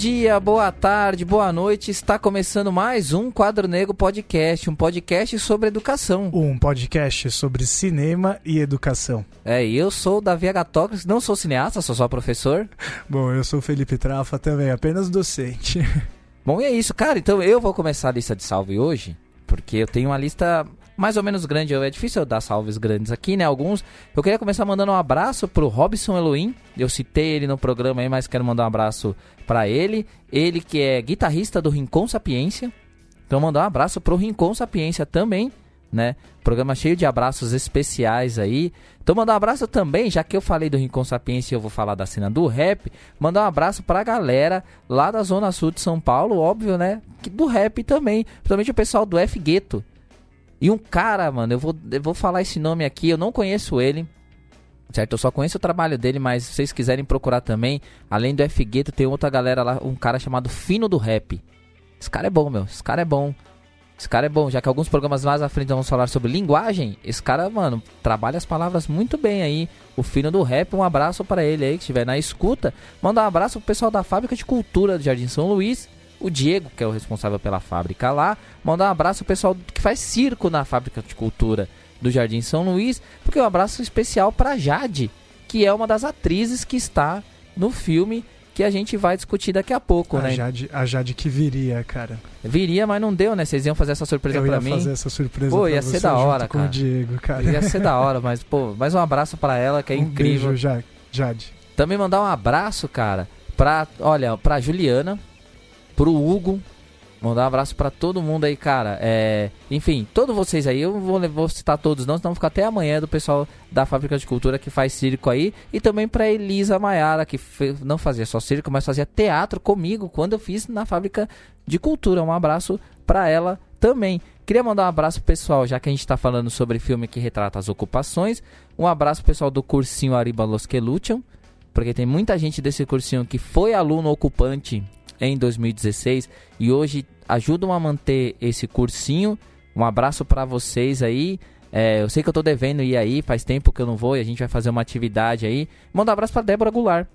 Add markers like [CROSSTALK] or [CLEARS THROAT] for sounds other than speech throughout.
Bom dia, boa tarde, boa noite. Está começando mais um Quadro Negro Podcast, um podcast sobre educação. Um podcast sobre cinema e educação. É, eu sou o Davi Agatócrates, não sou cineasta, sou só professor. Bom, eu sou o Felipe Trafa também, apenas docente. [LAUGHS] Bom, e é isso, cara. Então eu vou começar a lista de salve hoje, porque eu tenho uma lista mais ou menos grande. É difícil eu dar salves grandes aqui, né? Alguns. Eu queria começar mandando um abraço pro Robson Elohim. Eu citei ele no programa aí, mas quero mandar um abraço para ele. Ele que é guitarrista do Rincon Sapiência. Então mandar um abraço pro Rincon Sapiência também, né? Programa cheio de abraços especiais aí. Então mandar um abraço também, já que eu falei do Rincon Sapiência eu vou falar da cena do rap, mandar um abraço pra galera lá da Zona Sul de São Paulo, óbvio, né? Do rap também, principalmente o pessoal do F Gueto. E um cara, mano, eu vou, eu vou falar esse nome aqui, eu não conheço ele. Certo? Eu só conheço o trabalho dele, mas se vocês quiserem procurar também, além do F Gueto, tem outra galera lá, um cara chamado Fino do Rap. Esse cara é bom, meu. Esse cara é bom. Esse cara é bom, já que alguns programas mais à frente vamos falar sobre linguagem. Esse cara, mano, trabalha as palavras muito bem aí. O Fino do Rap, um abraço para ele aí que estiver na escuta. Manda um abraço pro pessoal da Fábrica de Cultura do Jardim São Luís o Diego, que é o responsável pela fábrica lá, mandar um abraço ao pessoal que faz circo na fábrica de cultura do Jardim São Luís, porque é um abraço especial para Jade, que é uma das atrizes que está no filme que a gente vai discutir daqui a pouco, a né? Jade, a Jade que viria, cara. Viria, mas não deu, né? Vocês iam fazer essa surpresa para mim. Eu ia fazer essa surpresa Pô, ia ser da hora, cara. Com o Diego, cara. Ia ser da hora, [LAUGHS] mas pô, mais um abraço para ela, que é um incrível. Beijo, Jade. Também mandar um abraço, cara, pra, olha, pra Juliana, pro Hugo. Mandar um abraço para todo mundo aí, cara. É, enfim, todos vocês aí, eu vou, vou citar todos não, senão ficar até amanhã do pessoal da Fábrica de Cultura que faz circo aí. E também pra Elisa Maiara, que não fazia só circo, mas fazia teatro comigo quando eu fiz na Fábrica de Cultura. Um abraço pra ela também. Queria mandar um abraço pessoal, já que a gente tá falando sobre filme que retrata as ocupações. Um abraço pessoal do cursinho Ariba Los porque tem muita gente desse cursinho que foi aluno ocupante em 2016 e hoje ajudam a manter esse cursinho. Um abraço para vocês aí. É, eu sei que eu tô devendo ir aí, faz tempo que eu não vou e a gente vai fazer uma atividade aí. Manda um abraço para Débora Goulart,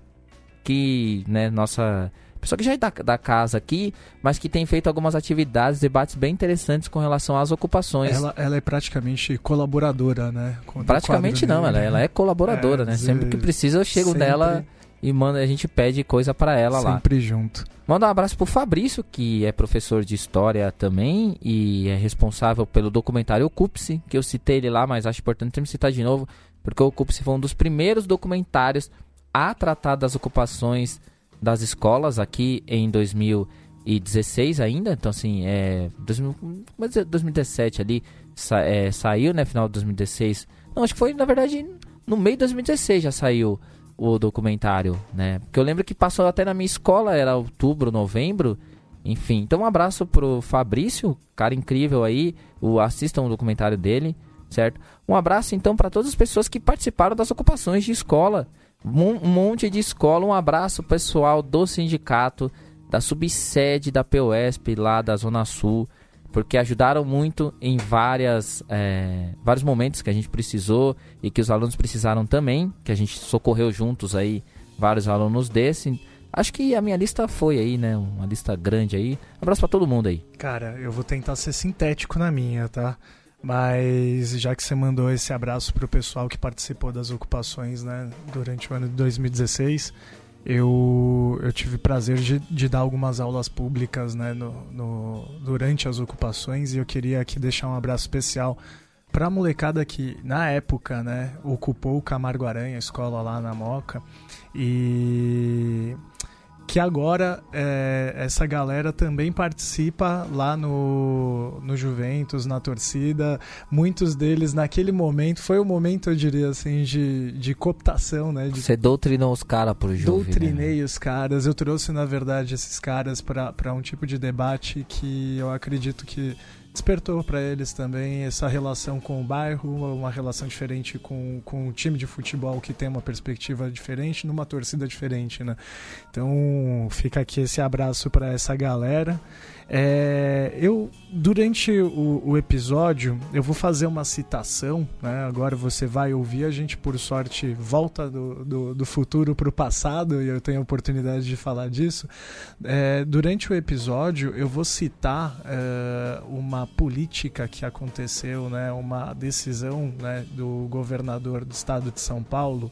que, né, nossa pessoa que já é da, da, casa aqui, mas que tem feito algumas atividades, debates bem interessantes com relação às ocupações. Ela, ela é praticamente colaboradora, né? Praticamente não, ela, ela, é colaboradora, é, né? Sempre que precisa eu chego sempre... dela e manda, a gente pede coisa para ela Sempre lá. Sempre junto. Manda um abraço pro Fabrício, que é professor de história também e é responsável pelo documentário Ocupe-se, que eu citei ele lá, mas acho importante me citar de novo, porque o Ocupe-se foi um dos primeiros documentários a tratar das ocupações das escolas aqui em 2016 ainda, então assim, é 2017 ali, sa, é, saiu, né, final de 2016. Não, acho que foi, na verdade, no meio de 2016 já saiu o documentário, né? Porque eu lembro que passou até na minha escola, era outubro, novembro. Enfim, então um abraço pro Fabrício, cara incrível aí. O, assistam o documentário dele, certo? Um abraço então para todas as pessoas que participaram das ocupações de escola. Um, monte de escola. Um abraço pessoal do sindicato, da subsede da POSP lá da Zona Sul porque ajudaram muito em várias, é, vários momentos que a gente precisou e que os alunos precisaram também, que a gente socorreu juntos aí vários alunos desse. Acho que a minha lista foi aí, né? Uma lista grande aí. Abraço para todo mundo aí. Cara, eu vou tentar ser sintético na minha, tá? Mas já que você mandou esse abraço pro pessoal que participou das ocupações, né, durante o ano de 2016, eu, eu tive prazer de, de dar algumas aulas públicas né, no, no, durante as ocupações e eu queria aqui deixar um abraço especial para a molecada que na época né, ocupou o Camargo Aranha, a escola lá na Moca, e que agora é, essa galera também participa lá no, no Juventus, na torcida. Muitos deles, naquele momento, foi o um momento, eu diria assim, de, de cooptação, né? De... Você doutrinou os caras pro jogo. Doutrinei né? os caras. Eu trouxe, na verdade, esses caras para um tipo de debate que eu acredito que despertou para eles também essa relação com o bairro, uma relação diferente com, com o time de futebol que tem uma perspectiva diferente, numa torcida diferente, né? Então fica aqui esse abraço para essa galera. É, eu, durante o, o, episódio, eu vou fazer uma citação, né? agora você vai ouvir, a gente, por sorte, volta do, do, do futuro para o passado e eu tenho a oportunidade de falar disso. É, durante o episódio, eu vou citar é, uma política que aconteceu, né? uma decisão né? do governador do estado de São Paulo,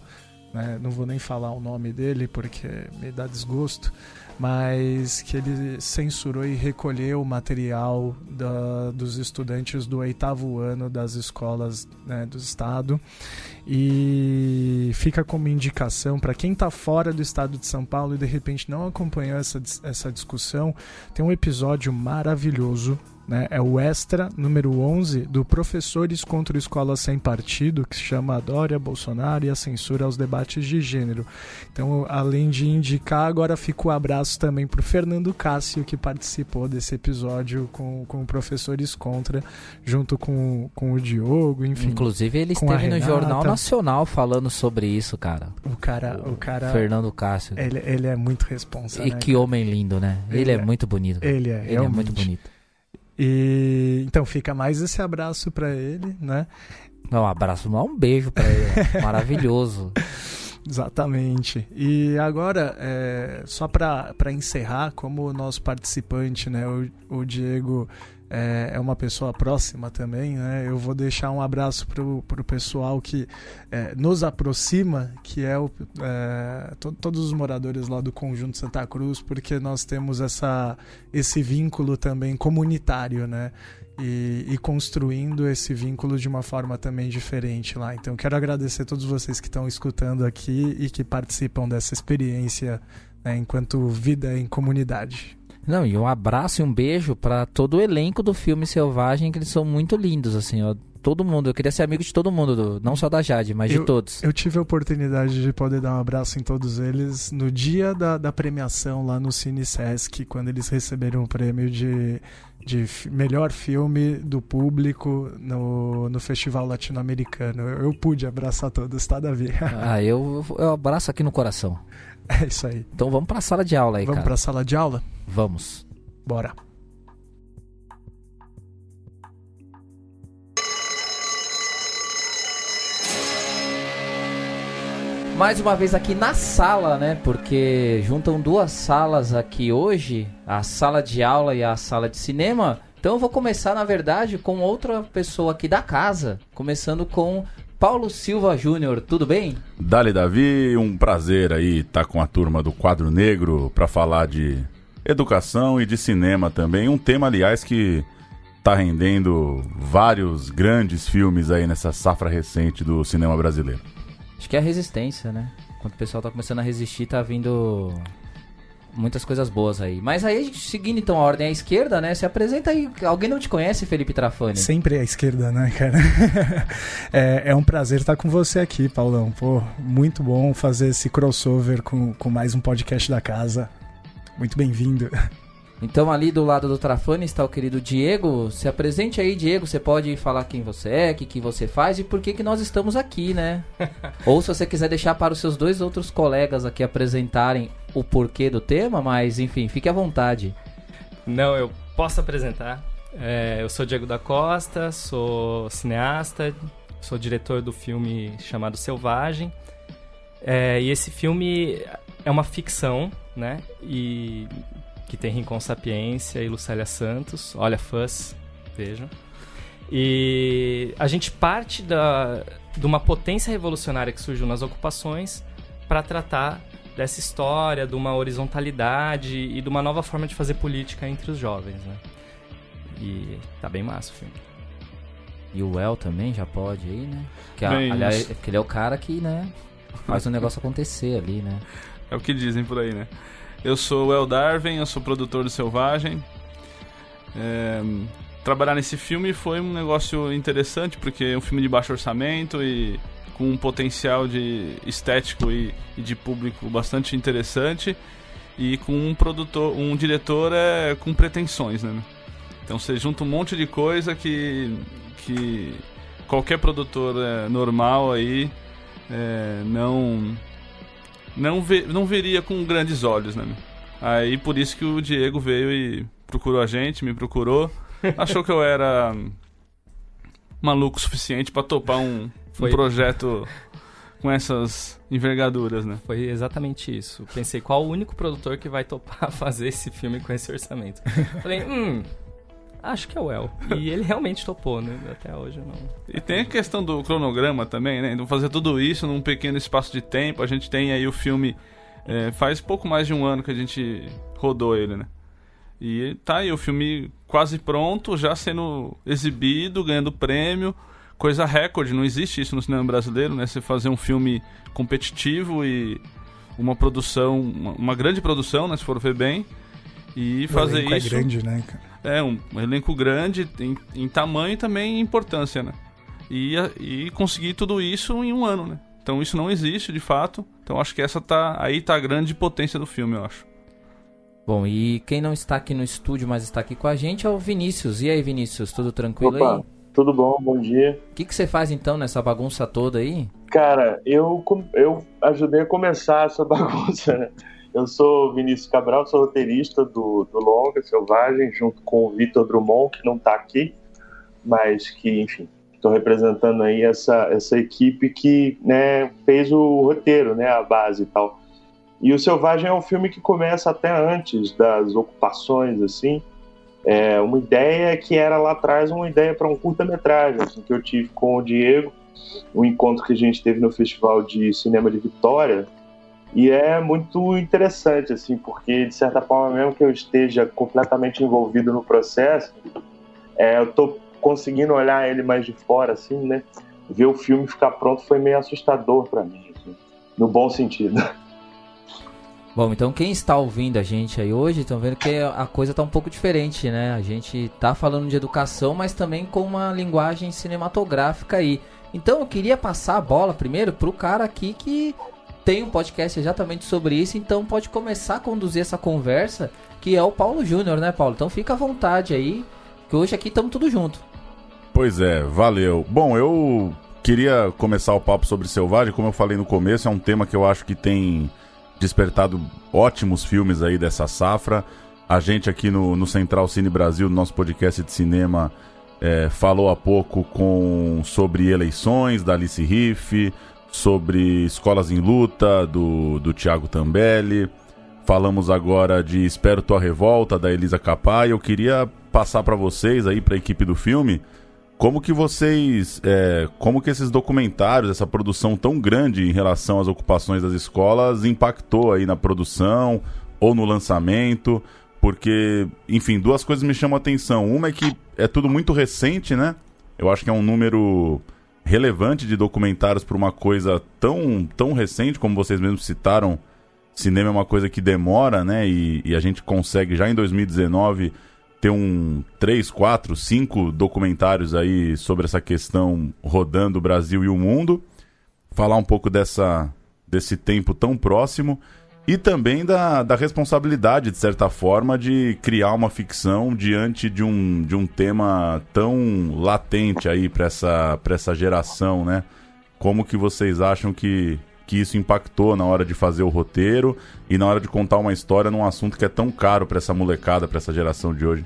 né? não vou nem falar o nome dele porque me dá desgosto mas que ele censurou e recolheu o material da, dos estudantes do oitavo ano das escolas né, do estado e fica como indicação para quem está fora do estado de São Paulo e de repente não acompanhou essa, essa discussão, tem um episódio maravilhoso né? É o extra número 11 do Professores contra Escola Sem Partido, que se chama Dória, Bolsonaro e a Censura aos Debates de Gênero. Então, além de indicar, agora fica o abraço também para o Fernando Cássio, que participou desse episódio com, com Professores Contra, junto com, com o Diogo, enfim. Inclusive, ele esteve no Jornal Nacional falando sobre isso, cara. O cara. O cara Fernando Cássio. Ele, ele é muito responsável. E né, que cara? homem lindo, né? Ele, ele é, é, muito bonito. Ele é, ele é muito bonito. E então fica mais esse abraço para ele, né? Não, um abraço, não, um beijo para ele. [LAUGHS] Maravilhoso. Exatamente. E agora, é, só para encerrar, como o nosso participante, né, o, o Diego é, é, uma pessoa próxima também, né? Eu vou deixar um abraço pro, pro pessoal que é, nos aproxima, que é, o, é to, todos os moradores lá do Conjunto Santa Cruz, porque nós temos essa, esse vínculo também comunitário, né? E, e, construindo esse vínculo de uma forma também diferente lá. Então, quero agradecer a todos vocês que estão escutando aqui e que participam dessa experiência né, enquanto vida em comunidade. Não, e um abraço e um beijo para todo o elenco do filme Selvagem, que eles são muito lindos, assim. Todo mundo, eu queria ser amigo de todo mundo, do, não só da Jade, mas eu, de todos. Eu tive a oportunidade de poder dar um abraço em todos eles no dia da, da premiação lá no Cine Sesc, quando eles receberam o prêmio de, de melhor filme do público no, no Festival Latino-Americano. Eu, eu, pude abraçar todos, tá, Davi? [LAUGHS] ah, eu, eu abraço aqui no coração. É isso aí. Então vamos pra sala de aula aí, vamos cara. Vamos pra sala de aula? Vamos. Bora. Mais uma vez aqui na sala, né? Porque juntam duas salas aqui hoje, a sala de aula e a sala de cinema. Então eu vou começar, na verdade, com outra pessoa aqui da casa, começando com Paulo Silva Júnior, tudo bem? Dali Davi, um prazer aí estar tá com a turma do Quadro Negro para falar de educação e de cinema também. Um tema, aliás, que está rendendo vários grandes filmes aí nessa safra recente do cinema brasileiro. Acho que é a resistência, né? Quando o pessoal está começando a resistir, tá vindo muitas coisas boas aí. Mas aí, seguindo então a ordem à esquerda, né? Se apresenta aí. Alguém não te conhece, Felipe Trafani? Sempre à esquerda, né, cara? [LAUGHS] é, é, um prazer estar com você aqui, Paulão. Pô, muito bom fazer esse crossover com, com mais um podcast da casa. Muito bem-vindo. [LAUGHS] Então ali do lado do Trafani está o querido Diego. Se apresente aí, Diego. Você pode falar quem você é, o que, que você faz e por que, que nós estamos aqui, né? [LAUGHS] Ou se você quiser deixar para os seus dois outros colegas aqui apresentarem o porquê do tema, mas enfim, fique à vontade. Não, eu posso apresentar. É, eu sou Diego da Costa, sou cineasta, sou diretor do filme chamado Selvagem. É, e esse filme é uma ficção, né? E que tem Rincon Sapiência e Lucélia Santos. Olha, fãs, vejam. E a gente parte da, de uma potência revolucionária que surgiu nas ocupações para tratar dessa história, de uma horizontalidade e de uma nova forma de fazer política entre os jovens, né? E tá bem massa o filme. E o El também já pode aí, né? Que, bem, aliás, que ele é o cara que, né, faz o negócio acontecer ali, né? É o que dizem por aí, né? Eu sou o El Darwin, eu sou produtor do Selvagem. É, trabalhar nesse filme foi um negócio interessante, porque é um filme de baixo orçamento e com um potencial de estético e, e de público bastante interessante e com um produtor, um diretor é, com pretensões, né? Então você junta um monte de coisa que, que qualquer produtor é, normal aí é, não não, vê, não veria com grandes olhos, né? Aí por isso que o Diego veio e procurou a gente, me procurou, [LAUGHS] achou que eu era maluco o suficiente para topar um, um projeto com essas envergaduras, né? Foi exatamente isso. Pensei, qual o único produtor que vai topar [LAUGHS] fazer esse filme com esse orçamento? [LAUGHS] Falei, hum, acho que é o El. E [LAUGHS] ele realmente topou, né? Até hoje não. E tem a questão do cronograma também, né? Então fazer tudo isso num pequeno espaço de tempo. A gente tem aí o filme. É, faz pouco mais de um ano que a gente rodou ele, né? E tá aí o filme quase pronto, já sendo exibido, ganhando prêmio coisa recorde, não existe isso no cinema brasileiro, né? Você fazer um filme competitivo e uma produção, uma, uma grande produção, né? Se for ver bem. E fazer o é isso. É grande, né? É, um, um elenco grande em, em, tamanho e também em importância, né? E, e conseguir tudo isso em um ano, né? Então isso não existe de fato. Então acho que essa tá. Aí tá a grande potência do filme, eu acho. Bom, e quem não está aqui no estúdio, mas está aqui com a gente é o Vinícius. E aí, Vinícius, tudo tranquilo Opa. aí? Tudo bom, bom dia. O que, que você faz então nessa bagunça toda aí? Cara, eu, eu ajudei a começar essa [LAUGHS] bagunça, né? Eu sou Vinícius Cabral, sou roteirista do, do Longa Selvagem, junto com o Vitor Drummond, que não está aqui, mas que, enfim, estou representando aí essa, essa equipe que né, fez o roteiro, né, a base e tal. E o Selvagem é um filme que começa até antes das ocupações, assim, é, uma ideia que era lá atrás uma ideia para um curta-metragem assim, que eu tive com o Diego, um encontro que a gente teve no Festival de Cinema de Vitória. E é muito interessante, assim, porque de certa forma, mesmo que eu esteja completamente envolvido no processo, é, eu estou conseguindo olhar ele mais de fora, assim, né? Ver o filme ficar pronto foi meio assustador para mim, assim, no bom sentido. [LAUGHS] Bom, então quem está ouvindo a gente aí hoje, estão vendo que a coisa está um pouco diferente, né? A gente está falando de educação, mas também com uma linguagem cinematográfica aí. Então eu queria passar a bola primeiro para o cara aqui que tem um podcast exatamente sobre isso, então pode começar a conduzir essa conversa, que é o Paulo Júnior, né, Paulo? Então fica à vontade aí, que hoje aqui estamos tudo junto. Pois é, valeu. Bom, eu queria começar o papo sobre Selvagem, como eu falei no começo, é um tema que eu acho que tem despertado ótimos filmes aí dessa safra. A gente aqui no, no Central Cine Brasil, no nosso podcast de cinema, é, falou há pouco com sobre eleições da Alice Riff, sobre Escolas em Luta, do, do Tiago Tambelli. Falamos agora de Espero Tua Revolta, da Elisa Capá. E eu queria passar para vocês aí, para a equipe do filme, como que vocês, é, como que esses documentários, essa produção tão grande em relação às ocupações das escolas impactou aí na produção ou no lançamento? Porque, enfim, duas coisas me chamam a atenção. Uma é que é tudo muito recente, né? Eu acho que é um número relevante de documentários para uma coisa tão, tão recente, como vocês mesmos citaram. Cinema é uma coisa que demora, né? E, e a gente consegue já em 2019 ter um três, quatro, cinco documentários aí sobre essa questão rodando o Brasil e o mundo. Falar um pouco dessa, desse tempo tão próximo e também da, da responsabilidade, de certa forma, de criar uma ficção diante de um, de um tema tão latente aí para essa, essa geração, né? Como que vocês acham que, que isso impactou na hora de fazer o roteiro e na hora de contar uma história num assunto que é tão caro para essa molecada, para essa geração de hoje?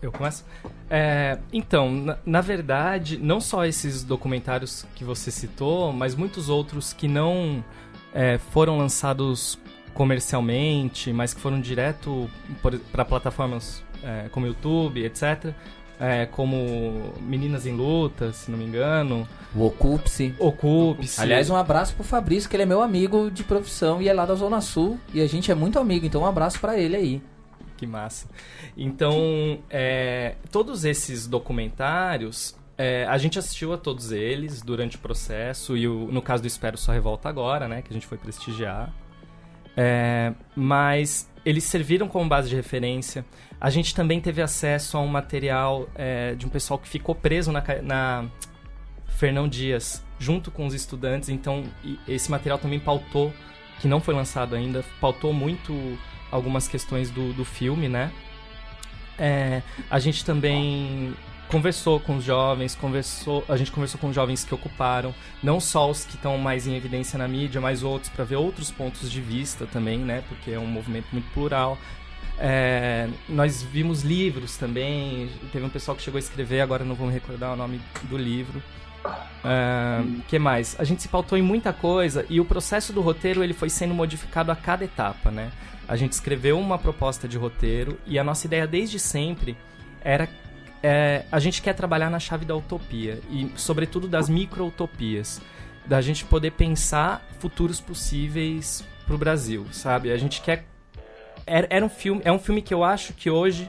Eu começo? É, então, na, na, verdade, não só esses documentários que você citou, mas muitos outros que não é, foram lançados comercialmente, mas que foram direto para plataformas é, como YouTube, etc. É, como Meninas em Luta, se não me engano. O Ocupe-se. Ocupe-se. Aliás, um abraço pro Fabrício, que ele é meu amigo de profissão e é lá da Zona Sul. E a gente é muito amigo, então um abraço para ele aí. Que massa. Então, é, todos esses documentários, é, a gente assistiu a todos eles durante o processo, e o, no caso do Espero Só Revolta Agora, né, que a gente foi prestigiar. É, mas eles serviram como base de referência. A gente também teve acesso a um material é, de um pessoal que ficou preso na, na Fernão Dias, junto com os estudantes, então esse material também pautou, que não foi lançado ainda, pautou muito algumas questões do, do filme, né? É, a gente também conversou com os jovens, conversou, a gente conversou com os jovens que ocuparam, não só os que estão mais em evidência na mídia, mas outros para ver outros pontos de vista também, né? Porque é um movimento muito plural. É, nós vimos livros também, teve um pessoal que chegou a escrever, agora não vou me recordar o nome do livro. É, que mais? A gente se pautou em muita coisa e o processo do roteiro ele foi sendo modificado a cada etapa, né? A gente escreveu uma proposta de roteiro e a nossa ideia desde sempre era é, a gente quer trabalhar na chave da utopia e, sobretudo, das micro-utopias. Da gente poder pensar futuros possíveis para o Brasil, sabe? A gente quer. Era, era um filme, é um filme que eu acho que hoje,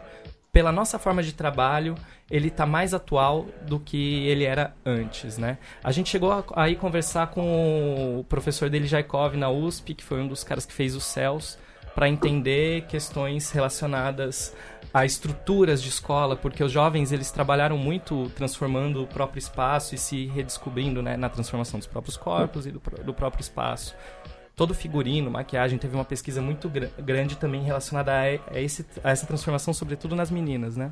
pela nossa forma de trabalho, ele está mais atual do que ele era antes, né? A gente chegou a, a ir conversar com o professor dele, Jaikov, na USP, que foi um dos caras que fez os céus, para entender questões relacionadas a estruturas de escola, porque os jovens eles trabalharam muito transformando o próprio espaço e se redescobrindo né, na transformação dos próprios corpos e do, do próprio espaço. Todo figurino, maquiagem, teve uma pesquisa muito gr grande também relacionada a, a, esse, a, essa transformação, sobretudo nas meninas, né?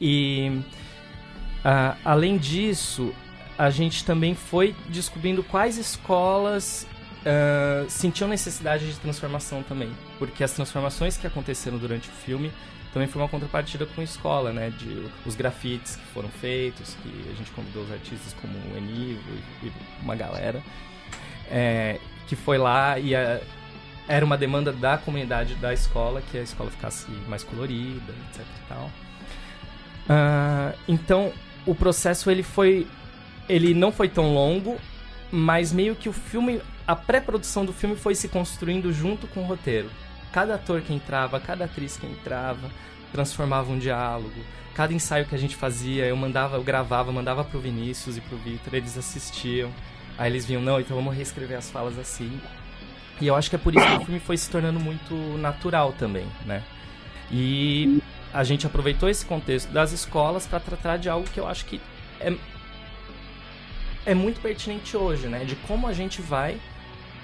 E uh, além disso, a gente também foi descobrindo quais escolas uh, sentiam necessidade de transformação também, porque as transformações que aconteceram durante o filme também foi uma contrapartida com a escola, né? De os grafites que foram feitos, que a gente convidou os artistas como o Enivo e, e uma galera, é, que foi lá e a, era uma demanda da comunidade da escola que a escola ficasse mais colorida, etc e tal. Uh, então o processo ele foi, ele não foi tão longo, mas meio que o filme, a pré-produção do filme foi se construindo junto com o roteiro cada ator que entrava, cada atriz que entrava, transformava um diálogo. Cada ensaio que a gente fazia, eu mandava, eu gravava, mandava pro Vinícius e pro Victor, eles assistiam. Aí eles vinham, não, então vamos reescrever as falas assim. E eu acho que é por isso que o filme foi se tornando muito natural também, né? E a gente aproveitou esse contexto das escolas para tratar de algo que eu acho que é, é muito pertinente hoje, né? De como a gente vai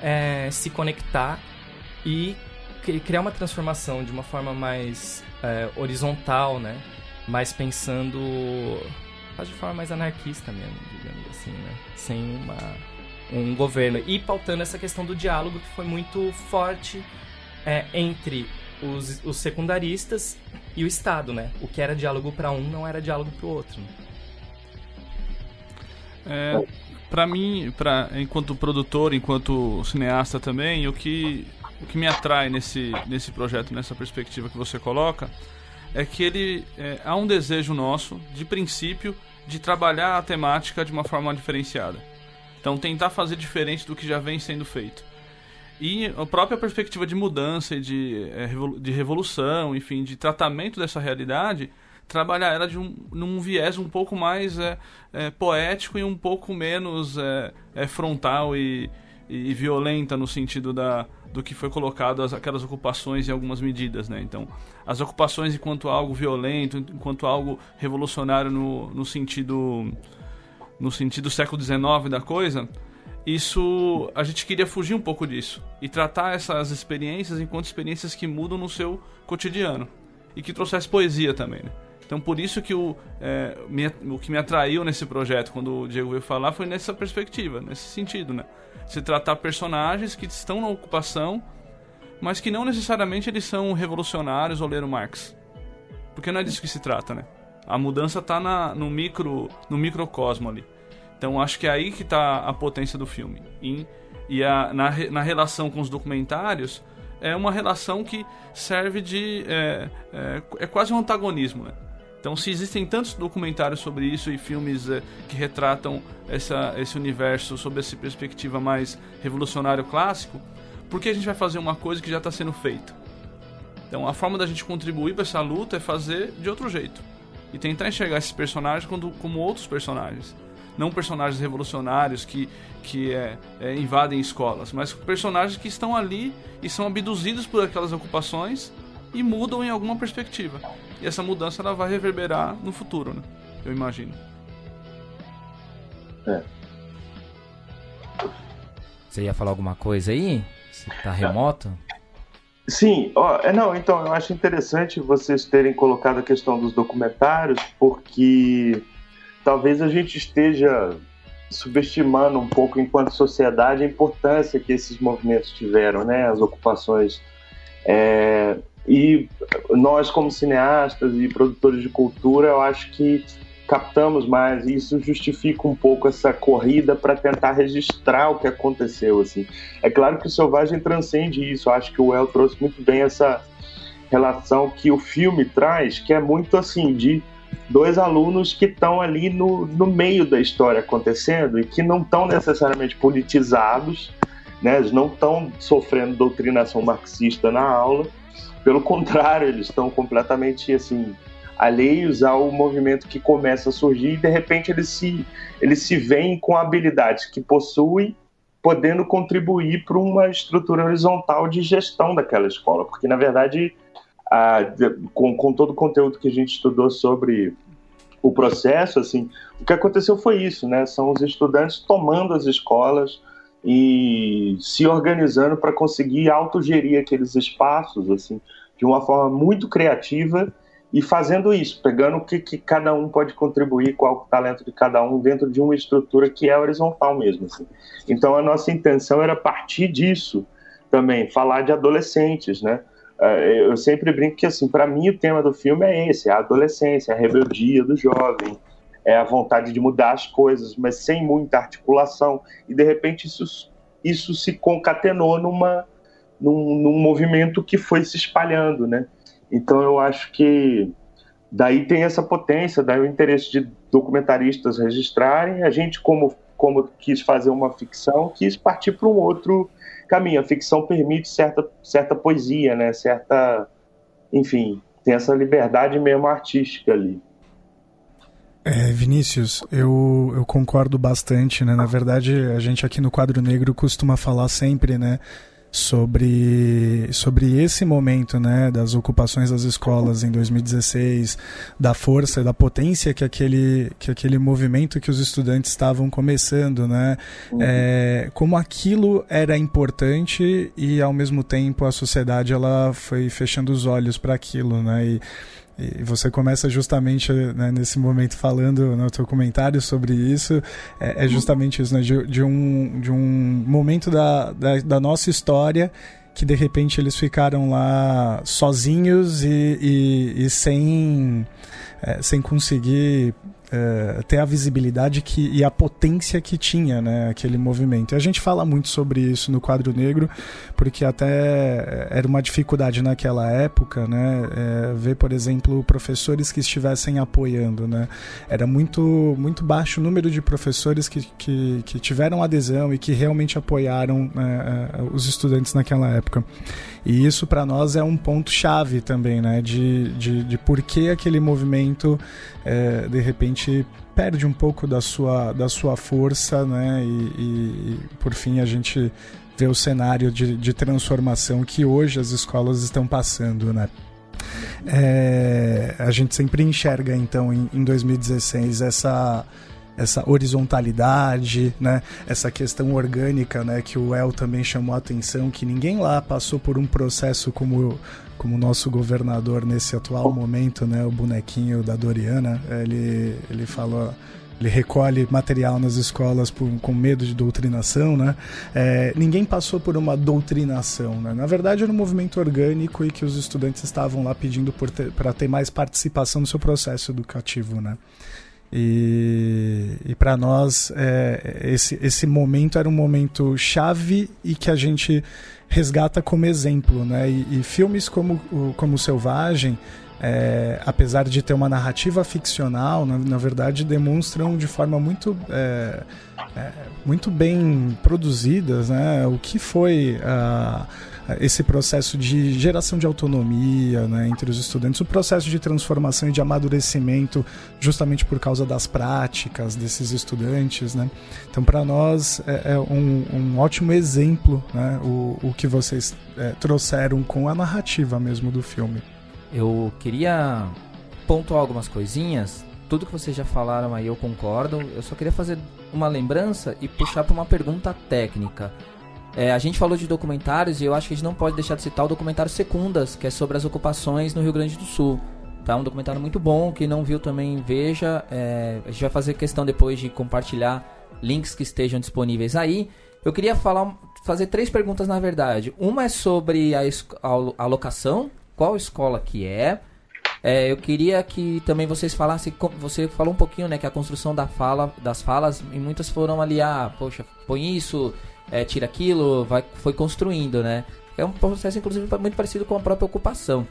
é, se conectar e criar uma transformação de uma forma mais é, horizontal, né? Mais pensando de forma mais anarquista mesmo, digamos assim, né? Sem uma, um governo. E pautando essa questão do diálogo que foi muito forte é, entre os, os, secundaristas e o Estado, né? O que era diálogo para um não era diálogo para o outro. Né? É, para mim, pra, enquanto produtor, enquanto cineasta também, o que o que me atrai nesse, nesse projeto, nessa perspectiva que você coloca, é que ele é, há um desejo nosso, de princípio, de trabalhar a temática de uma forma diferenciada. Então, tentar fazer diferente do que já vem sendo feito. E a própria perspectiva de mudança e de, é, de revolução, enfim, de tratamento dessa realidade, trabalhar ela de um, num viés um pouco mais é, é, poético e um pouco menos é, é frontal e, e violenta no sentido da, do que foi colocado as, aquelas ocupações e algumas medidas, né? Então, as ocupações enquanto algo violento, enquanto algo revolucionário no, no sentido no sentido século XIX da coisa, isso a gente queria fugir um pouco disso e tratar essas experiências enquanto experiências que mudam no seu cotidiano e que trouxesse poesia também. Né? Então, por isso que o, é, me, o que me atraiu nesse projeto, quando o Diego veio falar, foi nessa perspectiva, nesse sentido, né? Se tratar personagens que estão na ocupação, mas que não necessariamente eles são revolucionários ou leram Marx. Porque não é disso que se trata, né? A mudança está no micro no microcosmo ali. Então acho que é aí que está a potência do filme. E, e a, na, na relação com os documentários, é uma relação que serve de. É, é, é quase um antagonismo, né? Então, se existem tantos documentários sobre isso e filmes é, que retratam essa, esse universo sob essa perspectiva mais revolucionário clássico, por que a gente vai fazer uma coisa que já está sendo feita? Então, a forma da gente contribuir para essa luta é fazer de outro jeito e tentar enxergar esses personagens como, como outros personagens. Não personagens revolucionários que, que é, é, invadem escolas, mas personagens que estão ali e são abduzidos por aquelas ocupações e mudam em alguma perspectiva. E essa mudança ela vai reverberar no futuro, né? Eu imagino. É. Você ia falar alguma coisa aí? Você tá remoto? Sim, ó, é, não, então eu acho interessante vocês terem colocado a questão dos documentários, porque talvez a gente esteja subestimando um pouco enquanto sociedade a importância que esses movimentos tiveram, né, as ocupações. É, e nós como cineastas e produtores de cultura, eu acho que captamos mais e isso justifica um pouco essa corrida para tentar registrar o que aconteceu assim. É claro que o Selvagem transcende isso. Eu acho que o El trouxe muito bem essa relação que o filme traz, que é muito assim de dois alunos que estão ali no, no meio da história acontecendo e que não estão necessariamente politizados, né? Eles não estão sofrendo doutrinação marxista na aula. Pelo contrário, eles estão completamente assim alheios ao movimento que começa a surgir e de repente eles se, eles se veem com habilidades que possuem, podendo contribuir para uma estrutura horizontal de gestão daquela escola, porque na verdade, a, com, com todo o conteúdo que a gente estudou sobre o processo, assim, o que aconteceu foi isso, né? São os estudantes tomando as escolas e se organizando para conseguir autogerir aqueles espaços, assim, de uma forma muito criativa e fazendo isso, pegando o que, que cada um pode contribuir, qual o talento de cada um dentro de uma estrutura que é horizontal mesmo. Assim. Então a nossa intenção era partir disso também, falar de adolescentes, né? É, eu sempre brinco que assim, para mim o tema do filme é esse, é a adolescência, é a rebeldia do jovem, é a vontade de mudar as coisas, mas sem muita articulação. E de repente isso, isso se concatenou numa, num, num movimento que foi se espalhando, né? Então eu acho que daí tem essa potência, daí o interesse de documentaristas registrarem. A gente, como, como quis fazer uma ficção, quis partir para um outro caminho. A ficção permite certa, certa poesia, né? Certa, enfim, tem essa liberdade mesmo artística ali. É, Vinícius, eu, eu concordo bastante, né? Na verdade, a gente aqui no Quadro Negro costuma falar sempre, né? Sobre, sobre esse momento né, das ocupações das escolas em 2016, da força, da potência que aquele, que aquele movimento que os estudantes estavam começando, né, uhum. é, como aquilo era importante e ao mesmo tempo a sociedade ela foi fechando os olhos para aquilo, né, e, e você começa justamente né, nesse momento falando no seu comentário sobre isso, é, é justamente isso, né, de, de, um, de um momento da, da, da, nossa história que de repente eles ficaram lá sozinhos e, e, e sem, é, sem conseguir é, ter a visibilidade que, e a potência que tinha né, aquele movimento. E a gente fala muito sobre isso no quadro negro, porque até era uma dificuldade naquela época né, é, ver, por exemplo, professores que estivessem apoiando. Né? Era muito, muito baixo o número de professores que, que, que tiveram adesão e que realmente apoiaram né, é, os estudantes naquela época. E isso para nós é um ponto chave também, né? De, de, de por que aquele movimento é, de repente perde um pouco da sua, da sua força, né? E, e, e por fim a gente vê o cenário de, de transformação que hoje as escolas estão passando, né? É, a gente sempre enxerga então em, em 2016 essa essa horizontalidade, né? Essa questão orgânica, né? Que o El também chamou a atenção, que ninguém lá passou por um processo como como o nosso governador nesse atual momento, né? O bonequinho da Doriana, ele ele falou ele recolhe material nas escolas por, com medo de doutrinação, né? É, ninguém passou por uma doutrinação, né? Na verdade era um movimento orgânico e que os estudantes estavam lá pedindo para ter, ter mais participação no seu processo educativo, né? E, e para nós, é, esse, esse momento era um momento chave e que a gente resgata como exemplo. Né? E, e filmes como, como Selvagem, é, apesar de ter uma narrativa ficcional, na, na verdade demonstram de forma muito, é, é, muito bem produzidas né? o que foi a esse processo de geração de autonomia né, entre os estudantes, o processo de transformação e de amadurecimento, justamente por causa das práticas desses estudantes. Né? Então, para nós, é, é um, um, ótimo exemplo né, o, o que vocês é, trouxeram com a narrativa mesmo do filme. Eu queria pontuar algumas coisinhas. Tudo que vocês já falaram aí eu concordo. Eu só queria fazer uma lembrança e puxar para uma pergunta técnica. É, a gente falou de documentários e eu acho que a gente não pode deixar de citar o documentário Secundas, que é sobre as ocupações no Rio Grande do Sul. Tá? Um documentário muito bom, que não viu também veja. É, a gente vai fazer questão depois de compartilhar links que estejam disponíveis aí. Eu queria falar, fazer três perguntas na verdade. Uma é sobre a, a locação, qual escola que é. É, eu queria que também vocês falassem, você falou um pouquinho, né, que a construção da fala, das falas, e muitas foram ali, ah, poxa, põe isso, é, tira aquilo, vai, foi construindo, né? É um processo, inclusive, muito parecido com a própria ocupação.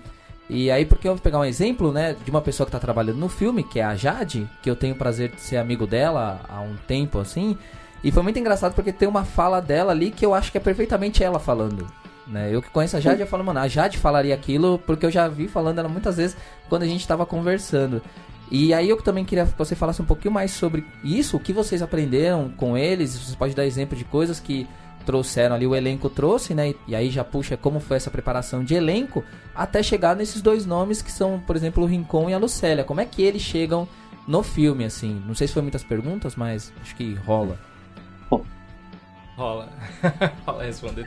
E aí, porque eu vou pegar um exemplo, né, de uma pessoa que está trabalhando no filme, que é a Jade, que eu tenho o prazer de ser amigo dela há um tempo, assim, e foi muito engraçado porque tem uma fala dela ali que eu acho que é perfeitamente ela falando. Né? Eu que conheço a Jade, eu falo, mano, a Jade falaria aquilo porque eu já vi falando ela muitas vezes quando a gente estava conversando. E aí eu também queria que você falasse um pouquinho mais sobre isso, o que vocês aprenderam com eles, você pode dar exemplo de coisas que trouxeram ali, o elenco trouxe, né? E aí já puxa como foi essa preparação de elenco, até chegar nesses dois nomes que são, por exemplo, o Rincon e a Lucélia. Como é que eles chegam no filme, assim? Não sei se foi muitas perguntas, mas acho que rola. Rola. [LAUGHS] Rola responder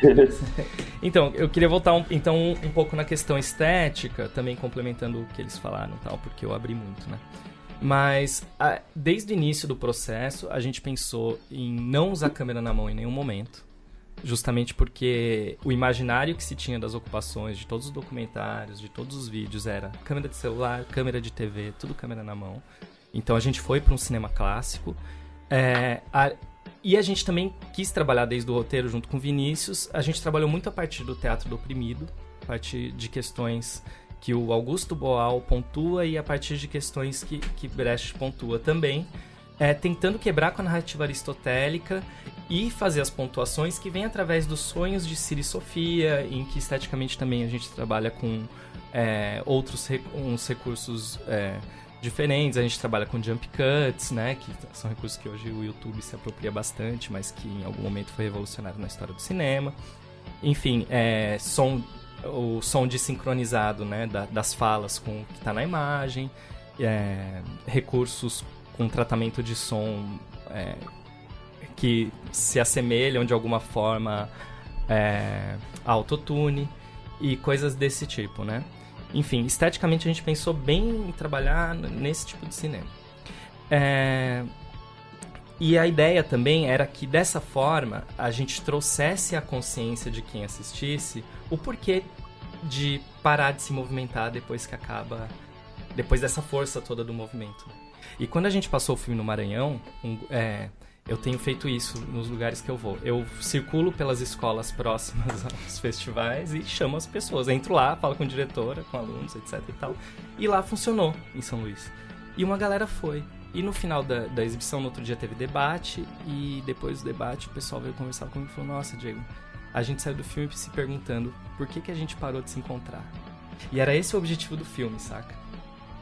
Então, eu queria voltar um, então, um, pouco na questão estética, também complementando o que eles falaram tal, porque eu abri muito, né? Mas, a, desde o início do processo, a gente pensou em não usar câmera na mão em nenhum momento. Justamente porque o imaginário que se tinha das ocupações, de todos os documentários, de todos os vídeos, era câmera de celular, câmera de TV, tudo câmera na mão. Então a gente foi para um cinema clássico. É, a, e a gente também quis trabalhar desde o roteiro junto com Vinícius. A gente trabalhou muito a partir do teatro do oprimido, a partir de questões que o Augusto Boal pontua e a partir de questões que, que Brecht pontua também, é, tentando quebrar com a narrativa aristotélica e fazer as pontuações que vêm através dos sonhos de Siri Sofia, em que esteticamente também a gente trabalha com é, outros uns recursos é, diferentes. A gente trabalha com jump cuts, né? Que são recursos que hoje o YouTube se apropria bastante, mas que em algum momento foi revolucionário na história do cinema. Enfim, é, som, o som desincronizado, né? Da, das falas com o que está na imagem. É, recursos com tratamento de som é, que se assemelham de alguma forma é, autotune e coisas desse tipo, né? Enfim, esteticamente a gente pensou bem em trabalhar nesse tipo de cinema. É... E a ideia também era que dessa forma a gente trouxesse a consciência de quem assistisse o porquê de parar de se movimentar depois que acaba, depois dessa força toda do movimento. E quando a gente passou o filme no Maranhão, um, é, eu tenho feito isso nos lugares que eu vou. Eu circulo pelas escolas [LAUGHS] próximas aos festivais e chamo as pessoas. entro lá, falo com a diretora, com alunos, etc e tal. E lá funcionou em São Luís. E uma galera foi. E no final da, da exibição, no outro dia, teve debate. E depois do debate, o pessoal veio conversar comigo e falou: Nossa, Diego, a gente saiu do filme se perguntando por que, que a gente parou de se encontrar. E era esse o objetivo do filme, saca?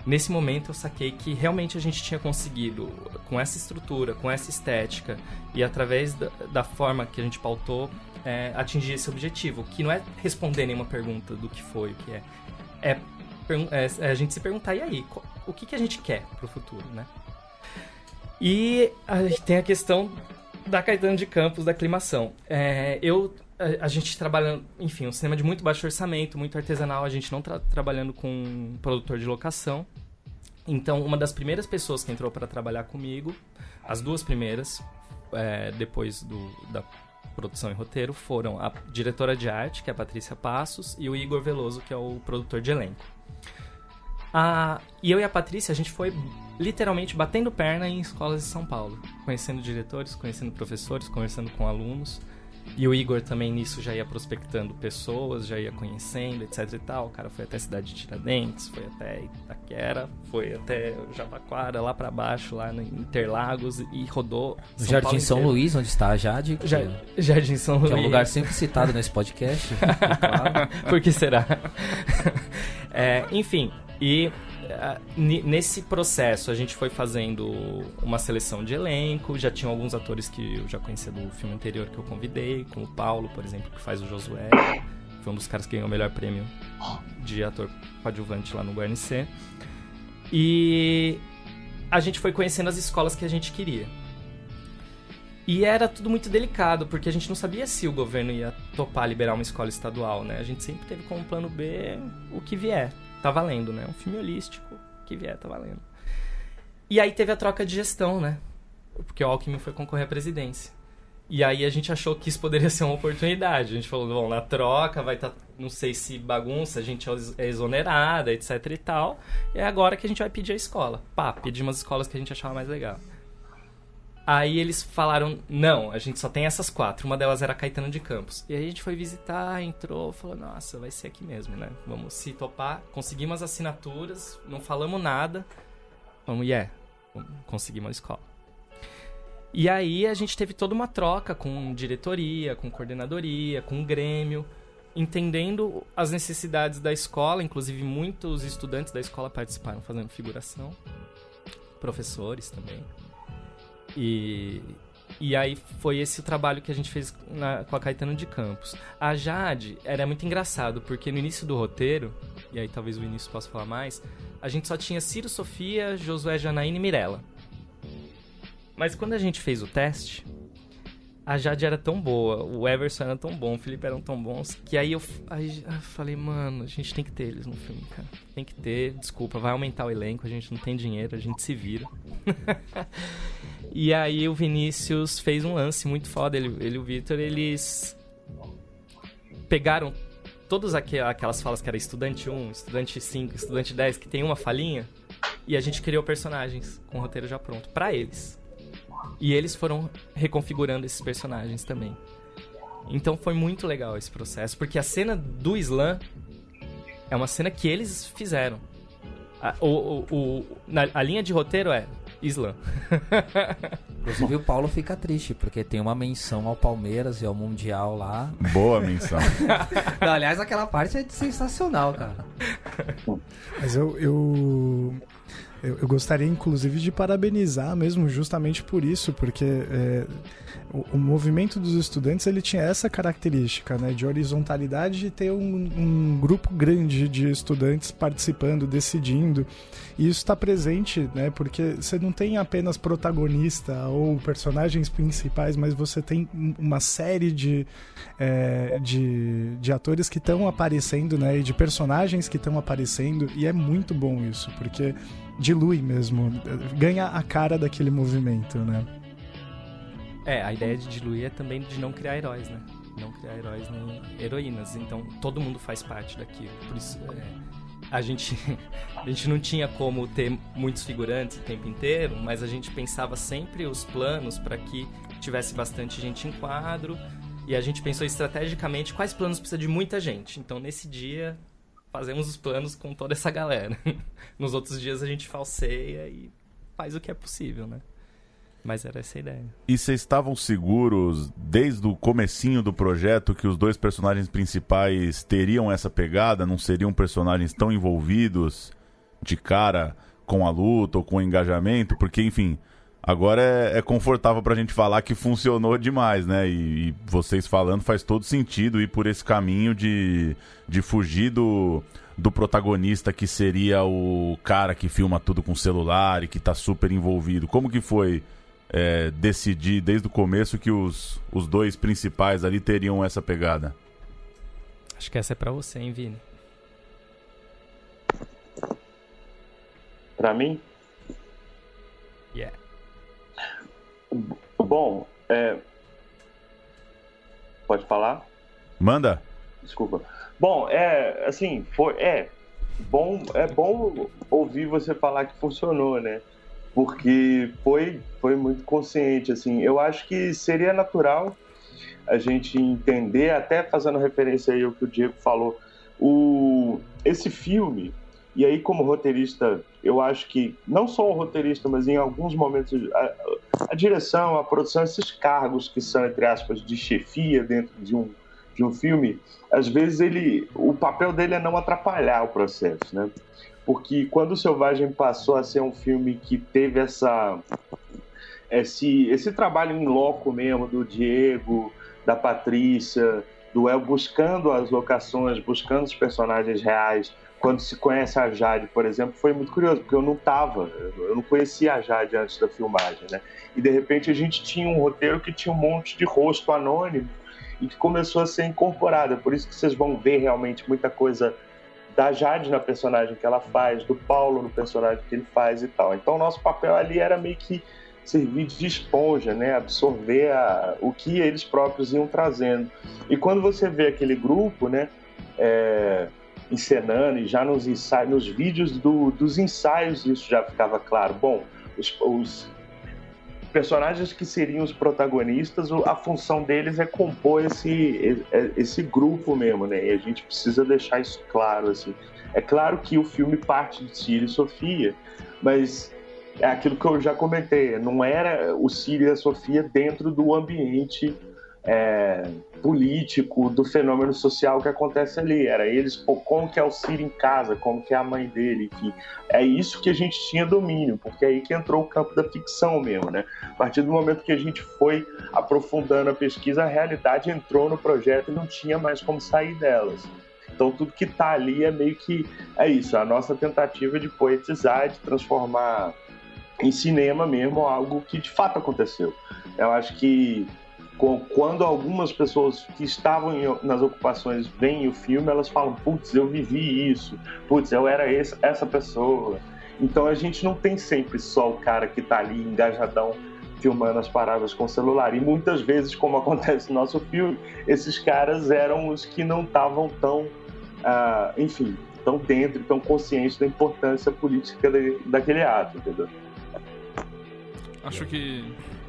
Nesse momento eu saquei que realmente a gente tinha conseguido, com essa estrutura, com essa estética e através da, da forma que a gente pautou, é, atingir esse objetivo, que não é responder nenhuma pergunta do que foi, o que é. É, é, é a gente se perguntar, e aí, o que, que a gente quer pro futuro, né? E a gente tem a questão da Caetano de Campos, da aclimação. É, eu a, gente trabalha, enfim, um cinema de muito baixo orçamento, muito artesanal, a gente não tá trabalhando com um produtor de locação. Então, uma das primeiras pessoas que entrou para trabalhar comigo, as duas primeiras, é, depois do, da produção e roteiro, foram a diretora de arte, que é a Patrícia Passos, e o Igor Veloso, que é o produtor de elenco. A, e eu e a Patrícia, a gente foi literalmente batendo perna em escolas de São Paulo, conhecendo diretores, conhecendo professores, conversando com alunos. E o Igor também nisso já ia prospectando pessoas, já ia conhecendo, etc e tal. O cara foi até a cidade de Tiradentes, foi até Itaquera, foi até Jabaquara, lá para baixo, lá em Interlagos e rodou. No Jardim Paulo São inteiro. Luís, onde está a Jade. Ja Jardim São Luís. Que é um lugar sempre citado nesse podcast. [LAUGHS] claro. Por que será? [LAUGHS] é, enfim, e nesse processo a gente foi fazendo uma seleção de elenco, já tinha alguns atores que eu já conhecia do filme anterior que eu convidei, como o Paulo, por exemplo, que faz o Josué, foi um dos caras que ganhou o melhor prêmio de ator coadjuvante lá no Guarnicê. E a gente foi conhecendo as escolas que a gente queria. E era tudo muito delicado, porque a gente não sabia se o governo ia topar liberar uma escola estadual, né? A gente sempre teve como plano B o que vier. Tá valendo, né? Um filme holístico, que vier tá valendo. E aí teve a troca de gestão, né? Porque o Alckmin foi concorrer à presidência. E aí a gente achou que isso poderia ser uma oportunidade. A gente falou, bom, na troca vai estar, tá, não sei se bagunça, a gente é exonerada, etc e tal. E é agora que a gente vai pedir a escola. Pá, pedimos as escolas que a gente achava mais legal. Aí eles falaram, não, a gente só tem essas quatro. Uma delas era Caetano de Campos. E aí a gente foi visitar, entrou, falou, nossa, vai ser aqui mesmo, né? Vamos se topar. Conseguimos as assinaturas, não falamos nada. Vamos, yeah, conseguimos a escola. E aí a gente teve toda uma troca com diretoria, com coordenadoria, com grêmio, entendendo as necessidades da escola, inclusive muitos estudantes da escola participaram fazendo figuração, professores também. E, e aí foi esse o trabalho que a gente fez na, com a Caetano de Campos. A Jade era muito engraçado, porque no início do roteiro, e aí talvez o início possa falar mais, a gente só tinha Ciro, Sofia, Josué, Janaína e Mirella. Mas quando a gente fez o teste, a Jade era tão boa, o Everson era tão bom, o Felipe eram tão bons, que aí eu, aí eu falei, mano, a gente tem que ter eles no filme, cara. Tem que ter, desculpa, vai aumentar o elenco, a gente não tem dinheiro, a gente se vira. [LAUGHS] e aí o Vinícius fez um lance muito foda, ele, ele e o Victor, eles pegaram todas aquelas falas que era estudante 1, estudante 5, estudante 10, que tem uma falinha, e a gente criou personagens com o roteiro já pronto, para eles. E eles foram reconfigurando esses personagens também. Então foi muito legal esse processo, porque a cena do slam é uma cena que eles fizeram. A, o, o, o na, a linha de roteiro é slam. [LAUGHS] Inclusive o Paulo fica triste, porque tem uma menção ao Palmeiras e ao Mundial lá. Boa menção. [LAUGHS] Não, aliás, aquela parte é sensacional, cara. Mas eu, eu eu, eu, gostaria, inclusive, de parabenizar mesmo justamente por isso, porque é, o, o, movimento dos estudantes ele tinha essa característica, né, de horizontalidade de ter um, um grupo grande de estudantes participando, decidindo. E isso está presente, né, porque você não tem apenas protagonista ou personagens principais, mas você tem uma série de, é, de, de atores que estão aparecendo, né, e de personagens que estão aparecendo, e é muito bom isso, porque dilui mesmo, ganha a cara daquele movimento, né? É, a ideia de diluir é também de não criar heróis, né? Não criar heróis nem heroínas. Então todo mundo faz parte daquilo. Por isso é, a gente [LAUGHS] a gente não tinha como ter muitos figurantes o tempo inteiro, mas a gente pensava sempre os planos para que tivesse bastante gente em quadro. E a gente pensou estrategicamente quais planos precisa de muita gente. Então nesse dia fazemos os planos com toda essa galera. [LAUGHS] Nos outros dias a gente falseia e faz o que é possível, né? Mas era essa a ideia. E vocês estavam seguros desde o comecinho do projeto que os dois personagens principais teriam essa pegada, não seriam personagens tão envolvidos de cara com a luta ou com o engajamento? Porque, enfim, Agora é, é confortável pra gente falar que funcionou demais, né? E, e, vocês falando faz todo sentido ir por esse caminho de, de fugir do, do protagonista que seria o cara que filma tudo com celular e que tá super envolvido. Como que foi é, decidir desde o começo que os, os dois principais ali teriam essa pegada? Acho que essa é pra você, hein, Vini? Pra mim? Yeah. Bom, é... pode falar? Manda. Desculpa. Bom, é assim, foi é bom, é bom ouvir você falar que funcionou, né? Porque foi foi muito consciente assim. Eu acho que seria natural a gente entender, até fazendo referência aí ao que o Diego falou, o esse filme e aí, como roteirista, eu acho que não só o roteirista, mas em alguns momentos a, a, direção, a produção, esses cargos que são entre aspas de chefia dentro de um de um filme, às vezes ele, o papel dele é não atrapalhar o processo, né? Porque quando o Selvagem passou a ser um filme que teve essa esse esse trabalho em loco mesmo do Diego, da Patrícia, do El buscando as locações, buscando os personagens reais. Quando se conhece a Jade, por exemplo, foi muito curioso, porque eu não estava, eu não conhecia a Jade antes da filmagem, né? E de repente a gente tinha um roteiro que tinha um monte de rosto anônimo e que começou a ser incorporada. Por isso que vocês vão ver realmente muita coisa da Jade na personagem que ela faz, do Paulo no personagem que ele faz e tal. Então o nosso papel ali era meio que servir de esponja, né? absorver a, o que eles próprios iam trazendo. E quando você vê aquele grupo, né, é, encenando e já nos ensaios, nos vídeos do, dos ensaios isso já ficava claro. Bom, os, os personagens que seriam os protagonistas, a função deles é compor esse, esse grupo mesmo, né? E a gente precisa deixar isso claro, assim. É claro que o filme parte de Círio e Sofia, mas é aquilo que eu já comentei, não era o Círio e a Sofia dentro do ambiente é, político, do fenômeno social que acontece ali. Era eles, como que é o Ciro em casa, como que é a mãe dele, enfim. É isso que a gente tinha domínio, porque é aí que entrou o campo da ficção mesmo, né? A partir do momento que a gente foi aprofundando a pesquisa, a realidade entrou no projeto e não tinha mais como sair delas. Então tudo que está ali é meio que é isso, a nossa tentativa de poetizar, de transformar em cinema mesmo algo que de fato aconteceu. Eu acho que quando algumas pessoas que estavam nas ocupações veem o filme, elas falam: putz, eu vivi isso, putz, eu era esse, essa pessoa. Então a gente não tem sempre só o cara que está ali engajadão filmando as paradas com celular. E muitas vezes, como [LAUGHS] acontece no nosso filme, esses caras eram os que não estavam tão, uh, enfim, tão dentro, tão conscientes da importância política de, daquele ato, entendeu? Acho que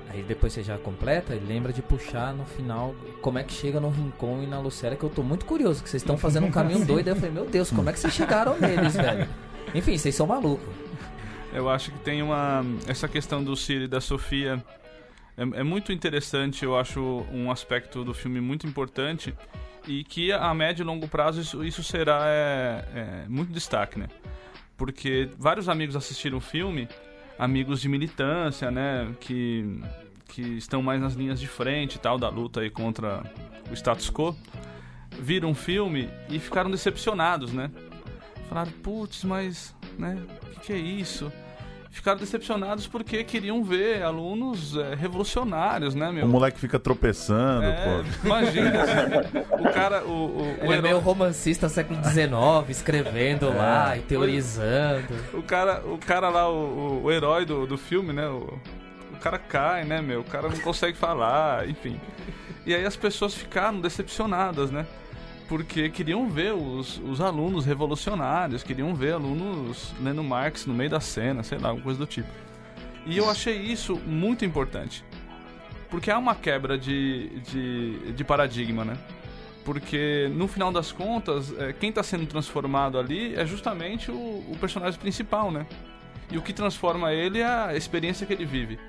Aí depois você já completa e lembra de puxar no final como é que chega no Rincon e na Lucélia, que eu tô muito curioso, que vocês estão fazendo um caminho [LAUGHS] doido. Aí eu falei, meu Deus, como é que vocês chegaram neles, [LAUGHS] velho? Enfim, vocês são malucos. Eu acho que tem uma. Essa questão do Ciro e da Sofia é, é, muito interessante, eu acho um aspecto do filme muito importante e que a médio e longo prazo isso, isso será é, é, muito destaque, né? Porque vários amigos assistiram o filme amigos de militância, né, que, que estão mais nas linhas de frente tal da luta aí contra o status quo, viram o filme e ficaram decepcionados, né? Falaram, putz, mas, né, o que, que é isso? Ficaram decepcionados porque queriam ver alunos é, revolucionários, né, meu? O moleque fica tropeçando, é, pô. Imagina, assim, o cara, o, o, Ele o é meio romancista século XIX, escrevendo é. lá e teorizando. O cara, o cara lá, o, o herói do, do filme, né, o, o cara cai, né, meu? O cara não consegue falar, enfim. E aí as pessoas ficaram decepcionadas, né? Porque queriam ver os, os alunos revolucionários, queriam ver alunos lendo Marx no meio da cena, sei lá, alguma coisa do tipo. E eu achei isso muito importante. Porque há uma quebra de, de, de paradigma, né? Porque no final das contas, é, quem está sendo transformado ali é justamente o, o personagem principal, né? E o que transforma ele é a experiência que ele vive.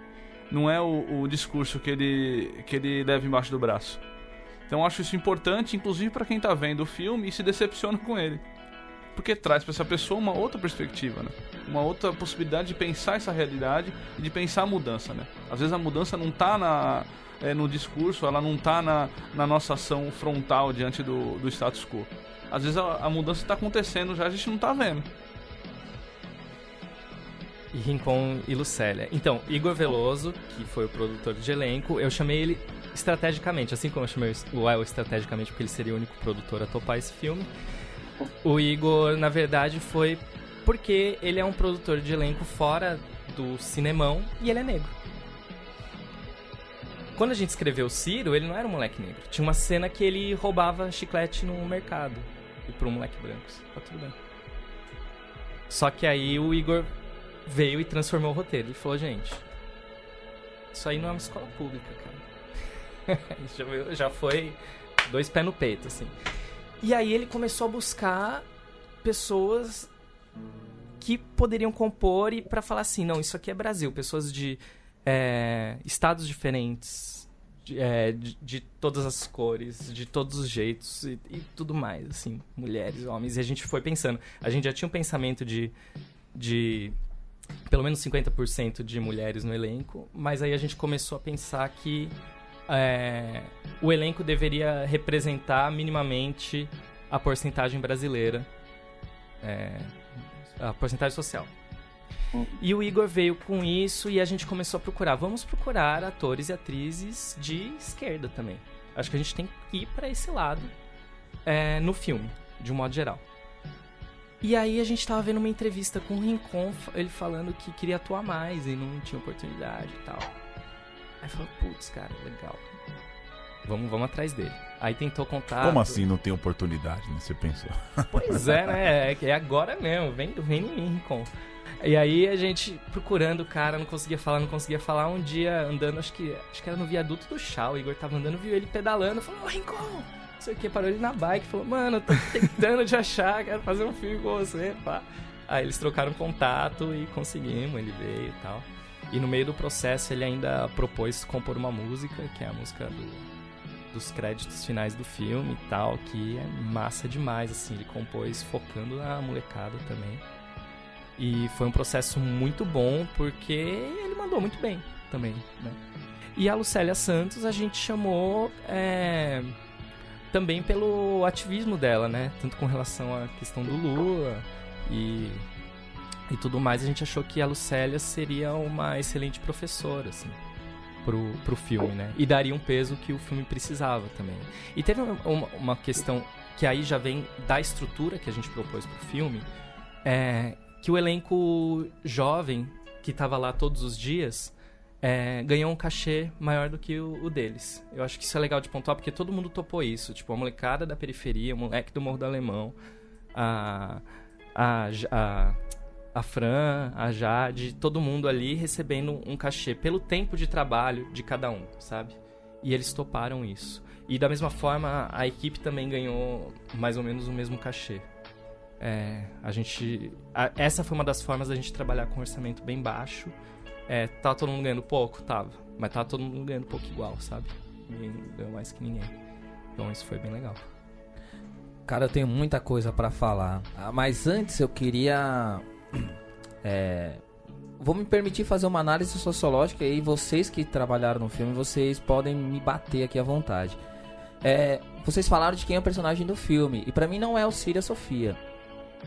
Não é o, o discurso que ele, que ele leva embaixo do braço. Então acho isso importante, inclusive para quem está vendo o filme e se decepciona com ele. Porque traz para essa pessoa uma outra perspectiva, né? Uma outra possibilidade de pensar essa realidade e de pensar a mudança, né? Às vezes a mudança não está na, é, no discurso, ela não está na, na nossa ação frontal diante do, do status quo. Às vezes a, a mudança está acontecendo já, a gente não está vendo. E Rincon e Lucélia. Então, Igor Veloso, que foi o produtor de elenco, eu chamei ele estrategicamente, assim como eu chamei o El estrategicamente porque ele seria o único produtor a topar esse filme. O Igor, na verdade, foi porque ele é um produtor de elenco fora do cinemão e ele é negro. Quando a gente escreveu Ciro, ele não era um moleque negro. Tinha uma cena que ele roubava chiclete no mercado. E para um moleque branco. Tá tudo bem. Só que aí o Igor veio e transformou o roteiro. Ele falou, gente, isso aí não é uma escola pública, cara. [LAUGHS] já foi dois pés no peito, assim. E aí ele começou a buscar pessoas que poderiam compor e para falar assim, não, isso aqui é Brasil, pessoas de é, estados diferentes, de, é, de, de, todas as cores, de todos os jeitos e, e, tudo mais, assim, mulheres, homens. E a gente foi pensando, a gente já tinha um pensamento de, de pelo menos 50% de mulheres no elenco, mas aí a gente começou a pensar que é, o elenco deveria representar minimamente a porcentagem brasileira, é, a porcentagem social. E o Igor veio com isso e a gente começou a procurar. Vamos procurar atores e atrizes de esquerda também. Acho que a gente tem que ir para esse lado é, no filme, de um modo geral. E aí a gente tava vendo uma entrevista com o Rincon, ele falando que queria atuar mais e não tinha oportunidade e tal. Aí falou, putz, cara, legal. Vamos, vamos atrás dele. Aí tentou contar. Como assim não tem oportunidade, né? Você pensou? [LAUGHS] Pois é, né? É, é agora mesmo. Vem, vem em mim, Rincon. E aí a gente procurando o cara, não conseguia falar, não conseguia falar. Um dia andando, acho que acho que era no viaduto do chá, o Igor tava andando, viu ele pedalando, falou, ô Rincon, não sei o que, parou ele na bike, falou, mano, tô [LAUGHS] tentando te achar, quero fazer um filme com você, pá. Aí eles trocaram contato e conseguimos, ele veio e tal. E no meio do processo ele ainda propôs compor uma música, que é a música do, dos créditos finais do filme e tal, que é massa demais, assim, ele compôs focando na molecada também. E foi um processo muito bom porque ele mandou muito bem também, né? E a Lucélia Santos a gente chamou é, também pelo ativismo dela, né? Tanto com relação à questão do Lula e, e tudo mais. A gente achou que a Lucélia seria uma excelente professora, assim, pro, pro filme, né? E daria um peso que o filme precisava também. E teve uma, uma questão que aí já vem da estrutura que a gente propôs pro filme, é, que o elenco jovem que estava lá todos os dias é, ganhou um cachê maior do que o, o, deles. Eu acho que isso é legal de pontuar porque todo mundo topou isso. Tipo, a molecada da periferia, o moleque do Morro do Alemão, a, a, a, a Fran, a Jade, todo mundo ali recebendo um cachê pelo tempo de trabalho de cada um, sabe? E eles toparam isso. E da mesma forma, a equipe também ganhou mais ou menos o mesmo cachê. É, a gente. A, essa foi uma das formas da gente trabalhar com orçamento bem baixo. É, tá todo mundo ganhando pouco? Tava. Mas tá todo mundo ganhando pouco igual, sabe? Ninguém ganhou mais que ninguém. Então isso foi bem legal. Cara, eu tenho muita coisa para falar. Ah, mas antes eu queria. É, vou me permitir fazer uma análise sociológica e vocês que trabalharam no filme, vocês podem me bater aqui à vontade. É, vocês falaram de quem é o personagem do filme. E para mim não é o Síria Sofia.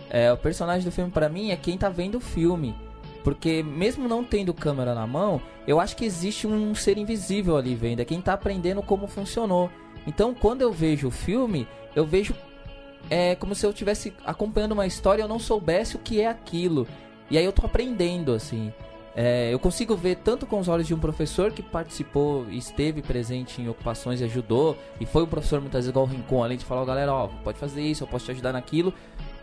É, o personagem do filme para mim é quem tá vendo o filme. Porque mesmo não tendo câmera na mão, eu acho que existe um ser invisível ali vendo, é quem tá aprendendo como funcionou. Então, quando eu vejo o filme, eu vejo é como se eu estivesse acompanhando uma história e eu não soubesse o que é aquilo. E aí eu tô aprendendo, assim. É, eu consigo ver tanto com os olhos de um professor que participou e esteve presente em ocupações e ajudou, e foi um professor muitas vezes igual o Rincon, além de falar, galera, ó, pode fazer isso, eu posso te ajudar naquilo,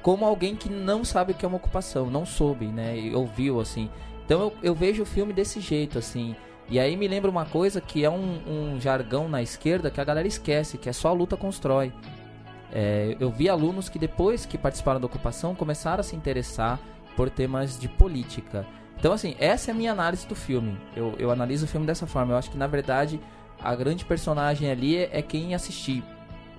como alguém que não sabe o que é uma ocupação, não soube, né? E ouviu, assim. Então eu, eu vejo o filme desse jeito, assim. E aí me lembra uma coisa que é um, um jargão na esquerda que a galera esquece, que é só a luta constrói. É, eu vi alunos que depois que participaram da ocupação começaram a se interessar por temas de política. Então, assim, essa é a minha análise do filme. Eu, eu analiso o filme dessa forma. Eu acho que, na verdade, a grande personagem ali é, é quem assistir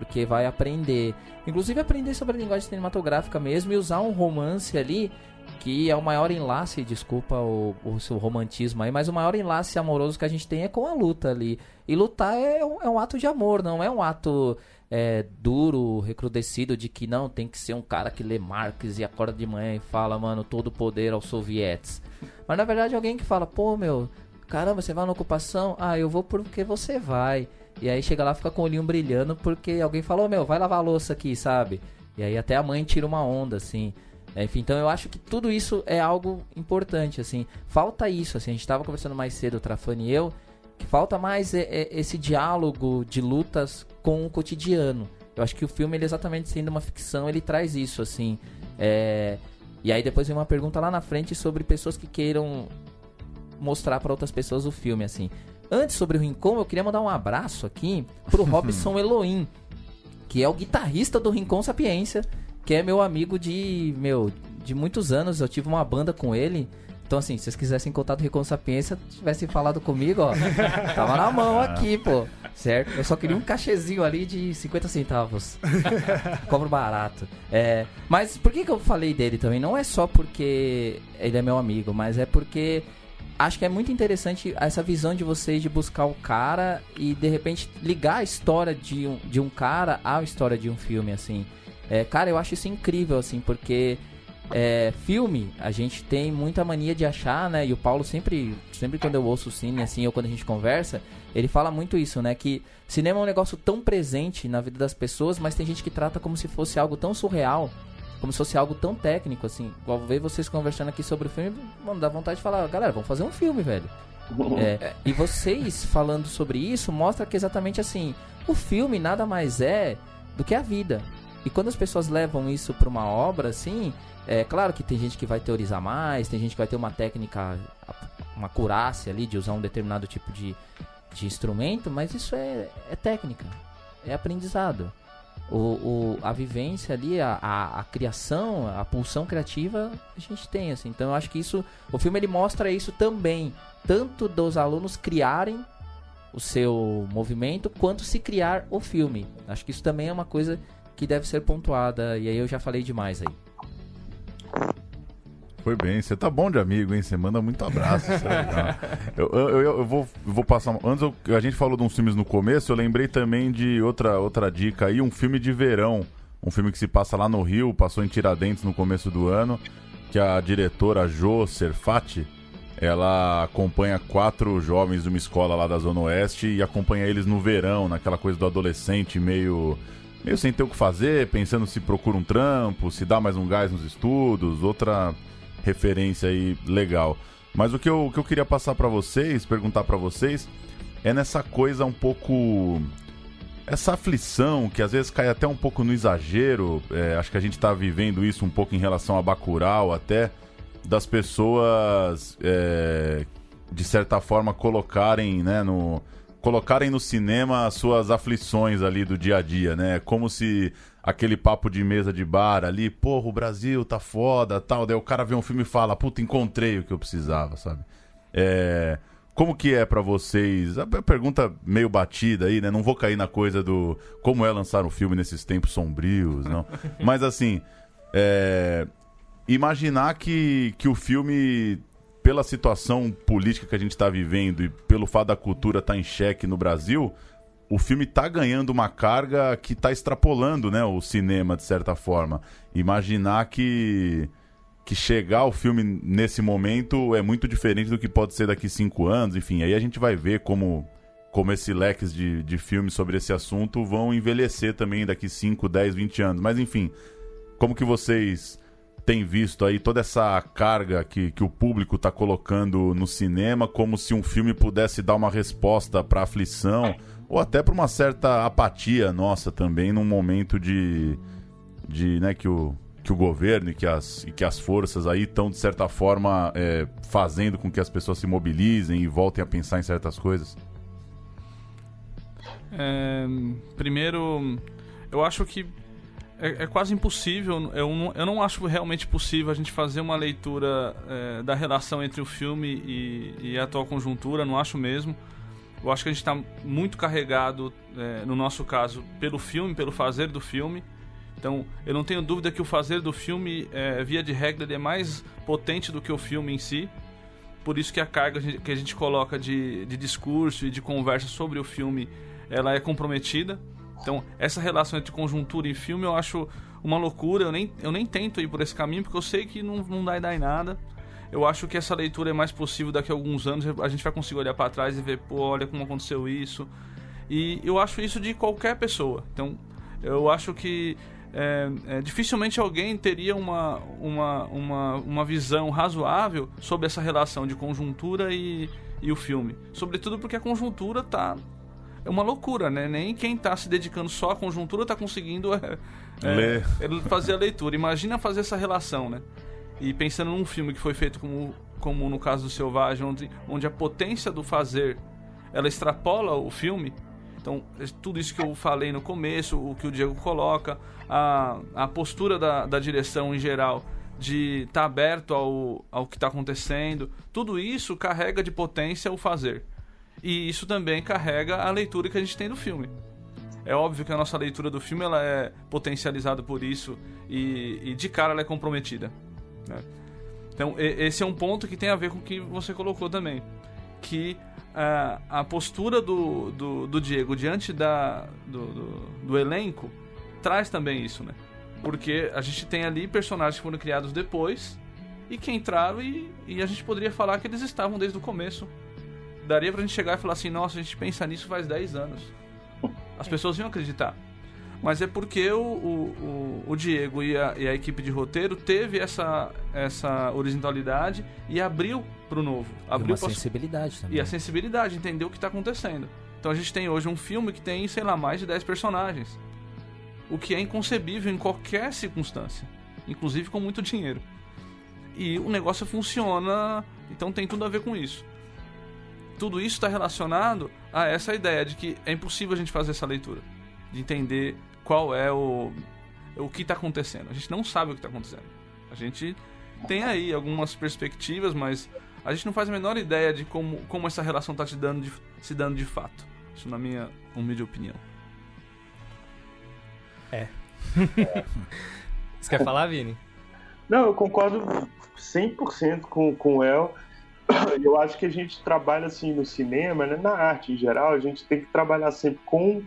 porque vai aprender, inclusive aprender sobre a linguagem cinematográfica mesmo e usar um romance ali que é o maior enlace, desculpa o, o seu romantismo aí, mas o maior enlace amoroso que a gente tem é com a luta ali. E lutar é um, é um ato de amor, não é um ato é, duro, recrudescido de que não tem que ser um cara que lê Marx e acorda de manhã e fala, mano, todo poder aos sovietes. Mas na verdade alguém que fala, pô, meu, caramba, você vai na ocupação? Ah, eu vou porque você vai. E aí chega lá fica com o olhinho brilhando porque alguém falou, meu, vai lavar a louça aqui, sabe? E aí até a mãe tira uma onda, assim. Enfim, então eu acho que tudo isso é algo importante, assim. Falta isso, assim, a gente tava conversando mais cedo, o Trafani e eu, que falta mais é, é, esse diálogo de lutas com o cotidiano. Eu acho que o filme, ele exatamente sendo uma ficção, ele traz isso, assim. É... E aí depois vem uma pergunta lá na frente sobre pessoas que queiram mostrar para outras pessoas o filme, assim. Antes sobre o Rincon, eu queria mandar um abraço aqui pro [LAUGHS] Robson Elohim, que é o guitarrista do Rincon Sapiência, que é meu amigo de, meu, de muitos anos. Eu tive uma banda com ele. Então, assim, se vocês quisessem contato do Rincon Sapiência, tivessem falado comigo, ó, [LAUGHS] tava na mão aqui, pô. Certo? Eu só queria um cachezinho ali de 50 centavos. [LAUGHS] Cobro barato. É, mas por que, que eu falei dele também? Não é só porque ele é meu amigo, mas é porque acho que é muito interessante essa visão de vocês de buscar o cara e de repente ligar a história de um, de um cara à história de um filme, assim. É, cara, eu acho isso incrível, assim, porque é, filme, a gente tem muita mania de achar, né? E o Paulo sempre, sempre quando eu ouço o cine, assim, ou quando a gente conversa, ele fala muito isso, né? Que cinema é um negócio tão presente na vida das pessoas, mas tem gente que trata como se fosse algo tão surreal, como se fosse algo tão técnico, assim. Igual ver vocês conversando aqui sobre o filme, mano, dá vontade de falar, galera, vamos fazer um filme, velho. É, [LAUGHS] e vocês falando sobre isso mostra que exatamente assim, o filme nada mais é do que a vida. E quando as pessoas levam isso para uma obra, assim, é claro que tem gente que vai teorizar mais, tem gente que vai ter uma técnica, uma curácia ali de usar um determinado tipo de, de instrumento, mas isso é, é técnica, é aprendizado. O, o, a vivência ali, a, a, a, criação, a pulsão criativa, a gente tem, assim. Então eu acho que isso, o filme ele mostra isso também, tanto dos alunos criarem o seu movimento, quanto se criar o filme. Acho que isso também é uma coisa que deve ser pontuada, e aí eu já falei demais aí. Foi bem, você tá bom de amigo, hein? Você manda muito abraço. É eu, eu, eu, eu, vou, vou passar. Antes a gente falou de uns filmes no começo, eu lembrei também de outra, outra dica aí, um filme de verão. Um filme que se passa lá no Rio, passou em Tiradentes no começo do ano, que a diretora Jo Serfati, ela acompanha quatro jovens de uma escola lá da Zona Oeste e acompanha eles no verão, naquela coisa do adolescente meio meio sem ter o que fazer, pensando se procura um trampo, se dá mais um gás nos estudos, outra referência aí legal. Mas o que eu, o que eu queria passar para vocês, perguntar para vocês, é nessa coisa um pouco. Essa aflição que às vezes cai até um pouco no exagero. É, acho que a gente está vivendo isso um pouco em relação a Bacurau, até das pessoas, é, de certa forma, colocarem né, no, colocarem no cinema as suas aflições ali do dia a dia, né? Como se aquele papo de mesa de bar ali, porra, o Brasil tá foda, tal. Daí o cara vê um filme e fala, puta, encontrei o que eu precisava, sabe? É. Como que é para vocês? A pergunta meio batida aí, né? Não vou cair na coisa do como é lançar um filme nesses tempos sombrios, não. [LAUGHS] Mas assim, é... imaginar que, que o filme pela situação política que a gente está vivendo e pelo fato da cultura estar tá em xeque no Brasil, o filme está ganhando uma carga que está extrapolando né, o cinema, de certa forma. Imaginar que, que chegar o filme nesse momento é muito diferente do que pode ser daqui cinco anos, enfim, aí a gente vai ver como, como esses leques de, de filmes sobre esse assunto vão envelhecer também daqui 5, 10, 20 anos. Mas enfim, como que vocês tem visto aí toda essa carga que, que o público está colocando no cinema, como se um filme pudesse dar uma resposta para aflição ou até para uma certa apatia nossa também num momento de, de né, que o que o governo e que as, e que as forças aí estão, de certa forma, é, fazendo com que as pessoas se mobilizem e voltem a pensar em certas coisas? É, primeiro, eu acho que é, é, quase impossível. Eu não, eu não acho realmente possível a gente fazer uma leitura é, da relação entre o filme e, e, a atual conjuntura. Não acho mesmo. Eu acho que a gente está muito carregado, é, no nosso caso, pelo filme, pelo fazer do filme. Então, eu não tenho dúvida que o fazer do filme, é, via de regra, é mais potente do que o filme em si. Por isso que a carga que a gente coloca de, de discurso e de conversa sobre o filme, ela é comprometida. Então, essa relação entre conjuntura e filme eu acho uma loucura. Eu nem, eu nem tento ir por esse caminho, porque eu sei que não, não vai dar em nada. Eu acho que essa leitura é mais possível daqui a alguns anos. A gente vai conseguir olhar para trás e ver, pô, olha como aconteceu isso. E eu acho isso de qualquer pessoa. Então, eu acho que é, é, dificilmente alguém teria uma, uma, uma, uma visão razoável sobre essa relação de conjuntura e, e o filme. Sobretudo porque a conjuntura está é uma loucura, né? Nem quem está se dedicando só à conjuntura está conseguindo é, é, fazer a leitura. Imagina fazer essa relação, né? E pensando num filme que foi feito como, como no caso do Selvagem, onde, onde a potência do fazer ela extrapola o filme. Então, é tudo isso que eu falei no começo, o que o Diego coloca, a, a postura da, da direção em geral de estar tá aberto ao, ao que está acontecendo, tudo isso carrega de potência o fazer. E isso também carrega a leitura que a gente tem do filme. É óbvio que a nossa leitura do filme ela é potencializada por isso e, e de cara ela é comprometida. Né? Então, esse é um ponto que tem a ver com o que você colocou também. Que uh, a postura do, do, do, Diego diante da, do, do, do elenco traz também isso, né? Porque a gente tem ali personagens que foram criados depois e que entraram e, e a gente poderia falar que eles estavam desde o começo. Daria pra gente chegar e falar assim, nossa, a gente pensa nisso faz 10 anos. As pessoas iam acreditar. Mas é porque o, o, o, Diego e a, e a, equipe de roteiro teve essa, essa horizontalidade e abriu pro novo. Abriu e uma sensibilidade também. E a sensibilidade, entender o que está acontecendo. Então a gente tem hoje um filme que tem, sei lá, mais de 10 personagens. O que é inconcebível em qualquer circunstância. Inclusive com muito dinheiro. E o negócio funciona, então tem tudo a ver com isso. Tudo isso está relacionado a essa ideia de que é impossível a gente fazer essa leitura. De entender qual é o, o que está acontecendo. A gente não sabe o que está acontecendo. A gente tem aí algumas perspectivas, mas a gente não faz a menor ideia de como, como essa relação está dando se dando de fato. Isso na minha humilde opinião. É. Você quer falar, Vini? Não, eu concordo 100% com, com o El. [COUGHS] Eu acho que a gente trabalha assim no cinema, né, na arte em geral, a gente tem que trabalhar sempre com é,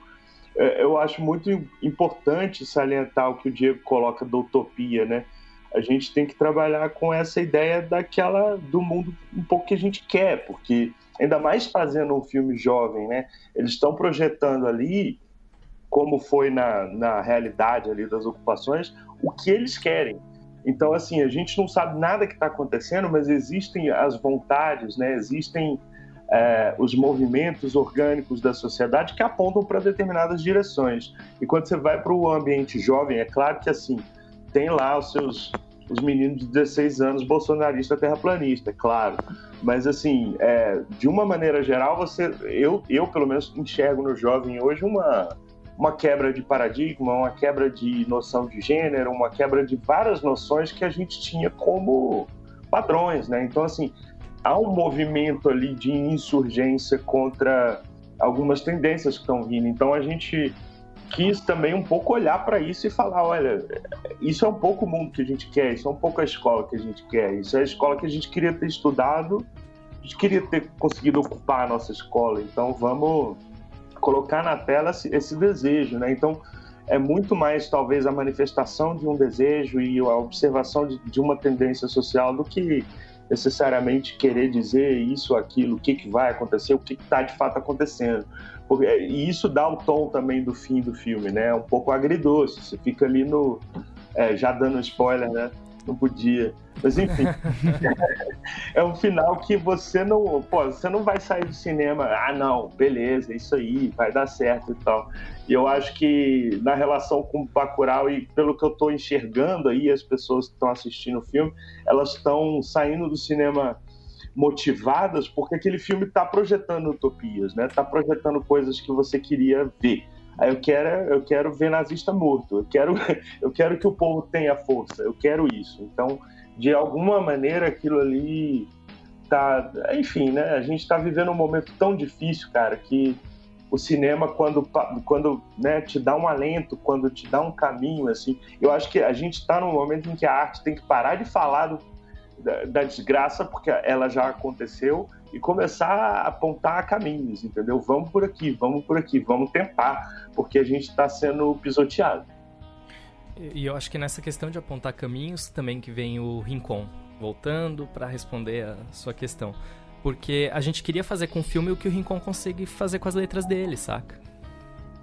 eu acho muito importante salientar o que o Diego coloca da utopia, né? A gente tem que trabalhar com essa ideia daquela do mundo um pouco que a gente quer, porque ainda mais fazendo um filme jovem, né? Eles estão projetando ali como foi na, na realidade ali das ocupações, o que eles querem. Então, assim, a gente não sabe nada que está acontecendo, mas existem as vontades, né? Existem é, os movimentos orgânicos da sociedade que apontam para determinadas direções. E quando você vai para o ambiente jovem, é claro que assim tem lá os seus os meninos de 16 anos bolsonarista terraplanista, é claro. Mas assim, é, de uma maneira geral, você, eu, eu pelo menos enxergo no jovem hoje uma uma quebra de paradigma, uma quebra de noção de gênero, uma quebra de várias noções que a gente tinha como padrões, né? Então assim, há um movimento ali de insurgência contra algumas tendências que estão vindo. Então a gente quis também um pouco olhar para isso e falar, olha, isso é um pouco o mundo que a gente quer, isso é um pouco a escola que a gente quer, isso é a escola que a gente queria ter estudado, a gente queria ter conseguido ocupar a nossa escola. Então vamos colocar na tela esse, desejo, né? Então é muito mais talvez a manifestação de um desejo e a observação de, de uma tendência social do que necessariamente querer dizer isso, aquilo, o que, que vai acontecer, o que está de fato acontecendo. Porque, e isso dá o tom também do fim do filme, né? É um pouco agridoce. Você fica ali no. É, já dando spoiler, né? Não podia. Mas enfim. [LAUGHS] é um final que você não. Pô, você não vai sair do cinema. Ah, não, beleza, isso aí, vai dar certo e tal. E eu acho que na relação com o Bacurau e pelo que eu estou enxergando aí, as pessoas que estão assistindo o filme, elas estão saindo do cinema motivadas porque aquele filme está projetando utopias, né? Está projetando coisas que você queria ver. Eu quero, eu quero ver nazista morto. Eu quero, [LAUGHS] eu quero que o povo tenha força. Eu quero isso. Então, de alguma maneira, aquilo ali tá, enfim, né? A gente está vivendo um momento tão difícil, cara, que o cinema quando quando né, te dá um alento, quando te dá um caminho, assim, eu acho que a gente está num momento em que a arte tem que parar de falar do, da, da, desgraça, porque ela já aconteceu, e começar a apontar caminhos, entendeu? Vamos por aqui, vamos por aqui, vamos tentar, porque a gente está sendo pisoteado. E eu acho que nessa questão de apontar caminhos também que vem o Rincon, voltando para responder a sua questão. Porque a gente queria fazer com o filme o que o Rincon consegue fazer com as letras dele, saca?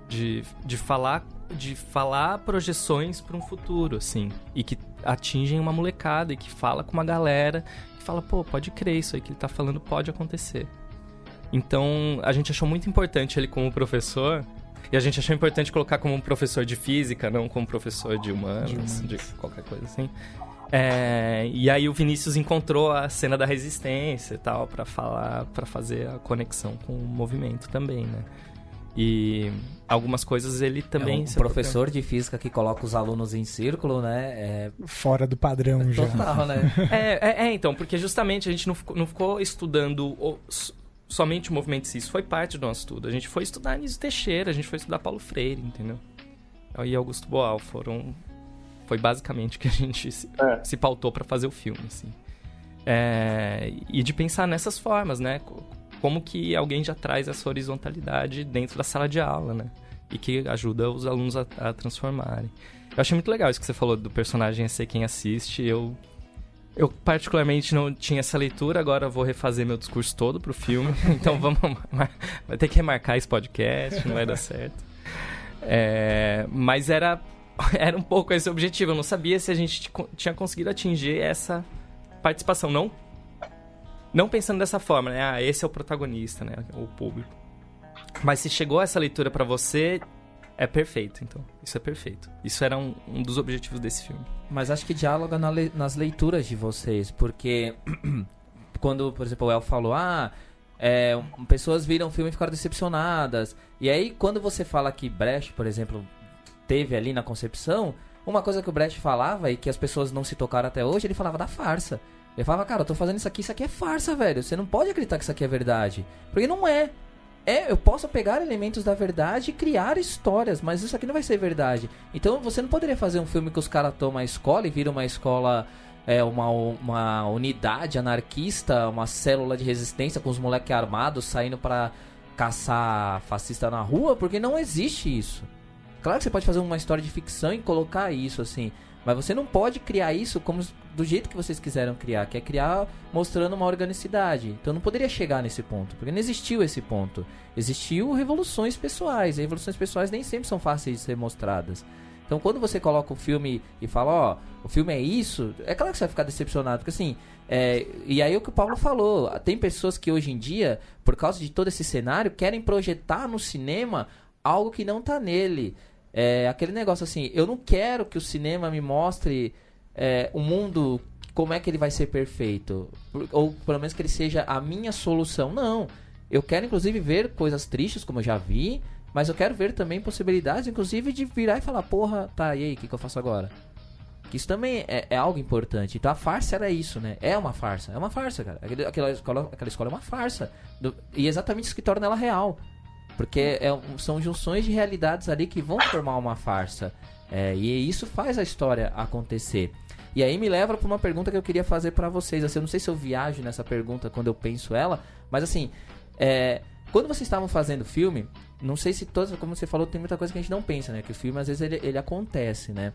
De, de falar de falar projeções para um futuro, assim, e que atingem uma molecada e que fala com uma galera que fala, pô, pode crer, isso aí que ele tá falando pode acontecer. Então, a gente achou muito importante ele como professor, e a gente achou importante colocar como um professor de física, não como professor de humanos, de, de qualquer coisa assim. É, e aí o Vinícius encontrou a cena da resistência e tal para falar, para fazer a conexão com o movimento também, né? E algumas coisas ele também. É um professor de física que coloca os alunos em círculo, né? É... Fora do padrão é já. Total, né? [LAUGHS] é, é, é, então, porque justamente a gente não ficou, não ficou estudando o, somente o movimento cis, foi parte do nosso estudo. A gente foi estudar Anísio Teixeira, a gente foi estudar Paulo Freire, entendeu? E Augusto Boal foram foi basicamente que a gente se, é. se pautou para fazer o filme, assim. É, e de pensar nessas formas, né? Como que alguém já traz essa horizontalidade dentro da sala de aula, né? E que ajuda os alunos a, a transformarem. Eu achei muito legal isso que você falou do personagem ser quem assiste. Eu eu particularmente não tinha essa leitura, agora vou refazer meu discurso todo pro filme. [LAUGHS] Então [LAUGHS] vamos. Vai ter que remarcar esse podcast, não vai dar certo. É, mas era, [LAUGHS] era um pouco esse objetivo. Eu não sabia se a gente tinha conseguido atingir essa participação. Não, não pensando dessa forma, né? Ah, esse é o protagonista, né? O público. Mas se chegou essa leitura para você, é perfeito, então. Isso é perfeito. Isso era um, um dos objetivos desse filme. Mas acho que dialoga na le nas leituras de vocês, porque [CLEARS THROAT] quando, por exemplo, o El falou, ah, é, pessoas viram o filme e ficaram decepcionadas. E aí, quando você fala que Brecht, por exemplo, teve ali na concepção, uma coisa que o Brecht falava e que as pessoas não se tocaram até hoje, ele falava da farsa. Ele falava, cara, eu tô fazendo isso aqui, isso aqui é farsa, velho. Você não pode acreditar que isso aqui é verdade. Porque não é. É, eu posso pegar elementos da verdade e criar histórias, mas isso aqui não vai ser verdade. Então você não poderia fazer um filme que os caras tomam a escola e viram uma escola, é, uma, uma unidade anarquista, uma célula de resistência com os moleques armados saindo para caçar fascista na rua, porque não existe isso. Claro que você pode fazer uma história de ficção e colocar isso assim, mas você não pode criar isso como do jeito que vocês quiseram criar, que é criar mostrando uma organicidade. Então não poderia chegar nesse ponto, porque não existiu esse ponto. Existiu revoluções pessoais. E revoluções pessoais nem sempre são fáceis de ser mostradas. Então quando você coloca o filme e fala, ó, oh, o filme é isso, é claro que você vai ficar decepcionado, porque assim, é, e aí é o que o Paulo falou, tem pessoas que hoje em dia, por causa de todo esse cenário, querem projetar no cinema algo que não tá nele. É aquele negócio assim, eu não quero que o cinema me mostre é, o mundo, como é que ele vai ser perfeito? Ou pelo menos que ele seja a minha solução. Não. Eu quero, inclusive, ver coisas tristes, como eu já vi, mas eu quero ver também possibilidades, inclusive, de virar e falar, porra, tá, e aí, o que, que eu faço agora? Que isso também é, é, algo importante. Então a farsa era isso, né? É uma farsa. É uma farsa, cara. Aquela, aquela, escola, aquela escola é uma farsa. Do, e exatamente isso que torna ela real. Porque é, são junções de realidades ali que vão formar uma farsa. É, e isso faz a história acontecer. E aí me leva para uma pergunta que eu queria fazer para vocês. Assim, eu não sei se eu viajo nessa pergunta quando eu penso ela, mas assim, é, quando vocês estavam fazendo o filme, não sei se todas, como você falou, tem muita coisa que a gente não pensa, né? Que o filme às vezes ele, ele acontece, né?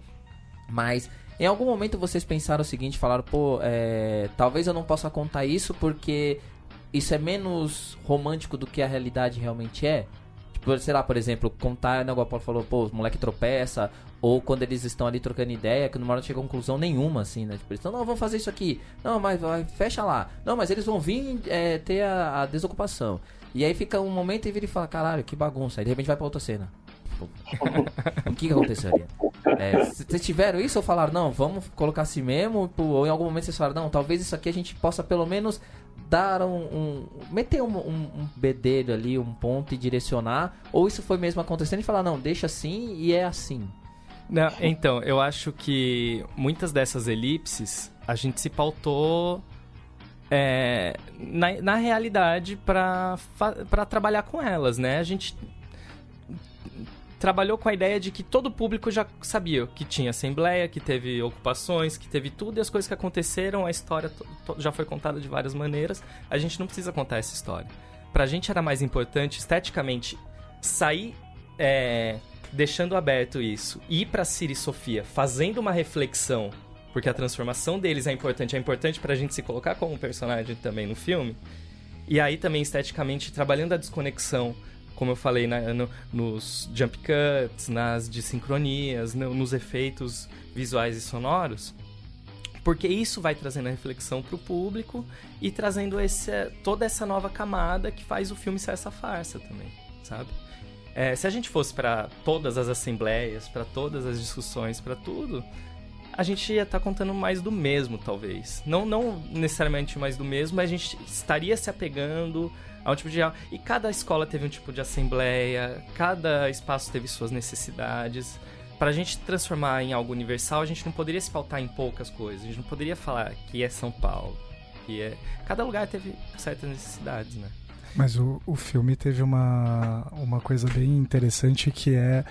Mas em algum momento vocês pensaram o seguinte, falaram, pô, é, talvez eu não possa contar isso porque isso é menos romântico do que a realidade realmente é. Tipo, sei lá, por exemplo, contar, né, o Paulo falou, pô, o moleque tropeça, ou quando eles estão ali trocando ideia, que não hora chega a conclusão nenhuma, assim, né? Tipo, eles estão, não, vamos fazer isso aqui. Não, mas vai, fecha lá. Não, mas eles vão vir é, ter a, a, desocupação. E aí fica um momento e vira e fala, caralho, que bagunça. Aí de repente vai pra outra cena. o que, que aconteceria? É, vocês tiveram isso ou falaram, não, vamos colocar assim mesmo? Ou em algum momento vocês falaram, não, talvez isso aqui a gente possa pelo menos dar um. um meter um, um, um bedelho ali, um ponto e direcionar? Ou isso foi mesmo acontecendo e falar, não, deixa assim e é assim? Não, então, eu acho que muitas dessas elipses a gente se pautou é, na, na realidade para trabalhar com elas, né? A gente trabalhou com a ideia de que todo público já sabia que tinha assembleia, que teve ocupações, que teve tudo e as coisas que aconteceram, a história já foi contada de várias maneiras. A gente não precisa contar essa história. Pra gente era mais importante esteticamente sair é, deixando aberto isso, ir para Siri e Sofia fazendo uma reflexão, porque a transformação deles é importante, é importante pra gente se colocar como personagem também no filme. E aí também esteticamente trabalhando a desconexão, como eu falei na, no, nos jump cuts, nas desincronias, no, nos efeitos visuais e sonoros, porque isso vai trazendo a reflexão para o público e trazendo esse, toda essa nova camada que faz o filme ser essa farsa também, sabe? É, se a gente fosse para todas as assembleias, para todas as discussões, para tudo, a gente ia estar tá contando mais do mesmo, talvez. Não, não necessariamente mais do mesmo, mas a gente estaria se apegando a um tipo de. E cada escola teve um tipo de assembleia, cada espaço teve suas necessidades. Para a gente transformar em algo universal, a gente não poderia se pautar em poucas coisas. A gente não poderia falar que é São Paulo, que é. Cada lugar teve certas necessidades, né? Mas o, o filme teve uma, uma coisa bem interessante que é,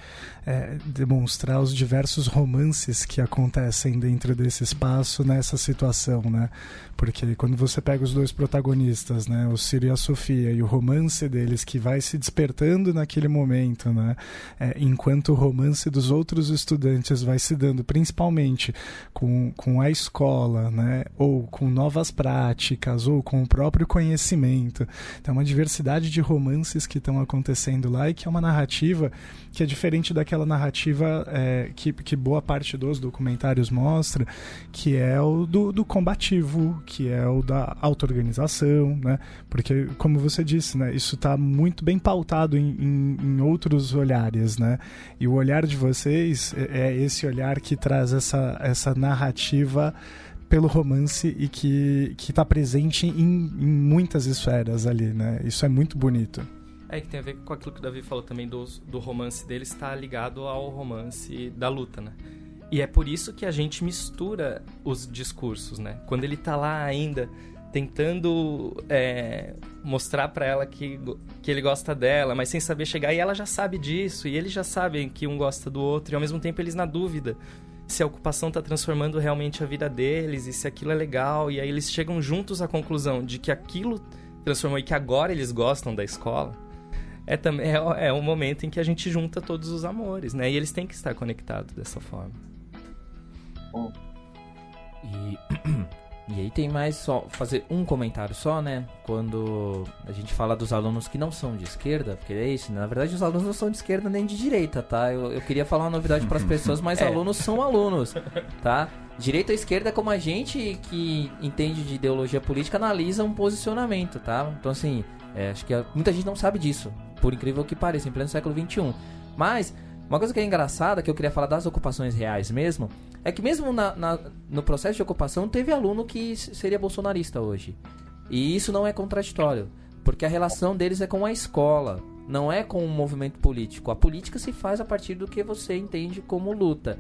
é, demonstrar os diversos romances que acontecem dentro desse espaço nessa situação, né? Porque quando você pega os dois protagonistas, né, o Ciro e a Sofia, e o romance deles que vai se despertando naquele momento, né, é, enquanto o romance dos outros estudantes vai se dando, principalmente com, com a escola, né, ou com novas práticas, ou com o próprio conhecimento. Então, é uma diversidade de romances que estão acontecendo lá e que é uma narrativa que é diferente daquela narrativa é, que, que boa parte dos documentários mostra, que é o do, do combativo, que é o da auto-organização, né? Porque, como você disse, né, isso está muito bem pautado em, em, em, outros olhares, né? E o olhar de vocês é, é esse olhar que traz essa, essa narrativa pelo romance e que está presente em, em muitas esferas ali, né? Isso é muito bonito. É que tem a ver com aquilo que o Davi falou também do, do romance dele está ligado ao romance da luta, né? E é por isso que a gente mistura os discursos, né? Quando ele tá lá ainda tentando é, mostrar para ela que, que ele gosta dela, mas sem saber chegar, e ela já sabe disso, e eles já sabem que um gosta do outro, e ao mesmo tempo eles na dúvida se a ocupação está transformando realmente a vida deles e se aquilo é legal, e aí eles chegam juntos à conclusão de que aquilo transformou e que agora eles gostam da escola. É também é, é um momento em que a gente junta todos os amores, né? E eles têm que estar conectados dessa forma. [CLEARS THROAT] E, e aí tem mais só fazer um comentário só, né? Quando a gente fala dos alunos que não são de esquerda, porque é isso, né? na verdade os alunos não são de esquerda nem de direita, tá? Eu, eu queria falar uma novidade para as [LAUGHS] pessoas, mas é. alunos são alunos, tá? Direita ou esquerda, como a gente que entende de ideologia política, analisa um posicionamento, tá? Então, assim, é, acho que muita gente não sabe disso, por incrível que pareça, em pleno século XXI. Mas, uma coisa que é engraçada, que eu queria falar das ocupações reais mesmo, é que mesmo na, na, no processo de ocupação teve aluno que seria bolsonarista hoje. E isso não é contraditório, porque a relação deles é com a escola, não é com o movimento político. A política se faz a partir do que você entende como luta.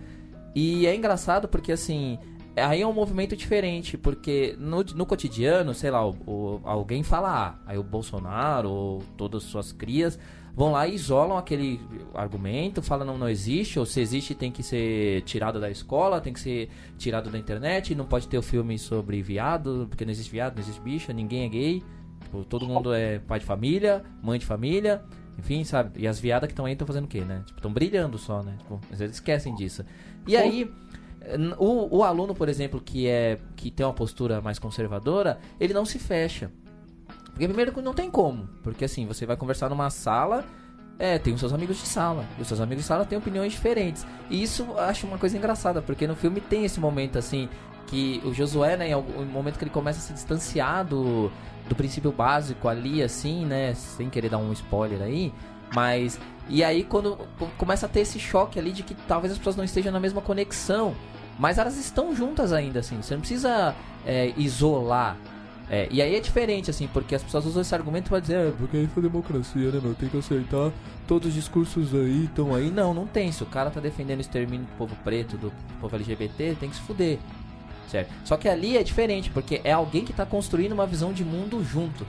E é engraçado porque, assim, aí é um movimento diferente, porque no, no cotidiano, sei lá, o, o, alguém fala A, aí o Bolsonaro ou todas as suas crias vão lá e isolam aquele argumento, falam não, não existe, ou se existe tem que ser tirado da escola, tem que ser tirado da internet, não pode ter o filme sobre viado, porque não existe viado, não existe bicha, ninguém é gay, tipo, todo mundo é pai de família, mãe de família, enfim, sabe? E as viadas que estão aí estão fazendo o quê, né? Tipo, estão brilhando só, né? Tipo, eles esquecem disso. E aí, o, o aluno, por exemplo, que é que tem uma postura mais conservadora, ele não se fecha. Porque primeiro não tem como. Porque assim, você vai conversar numa sala, é, tem os seus amigos de sala. E os seus amigos de sala têm opiniões diferentes. E isso eu acho uma coisa engraçada, porque no filme tem esse momento assim, que o Josué, né, em algum momento que ele começa a se distanciar do, do princípio básico ali, assim, né, sem querer dar um spoiler aí, mas. E aí quando começa a ter esse choque ali de que talvez as pessoas não estejam na mesma conexão. Mas elas estão juntas ainda, assim. Você não precisa é, isolar é, e aí é diferente, assim, porque as pessoas usam esse argumento pra dizer, é, porque isso é democracia, né, meu? Tem que aceitar todos os discursos aí, estão aí. Não, não tem. Se o cara tá defendendo o extermínio do povo preto, do povo LGBT, tem que se fuder. Certo? Só que ali é diferente, porque é alguém que tá construindo uma visão de mundo junto.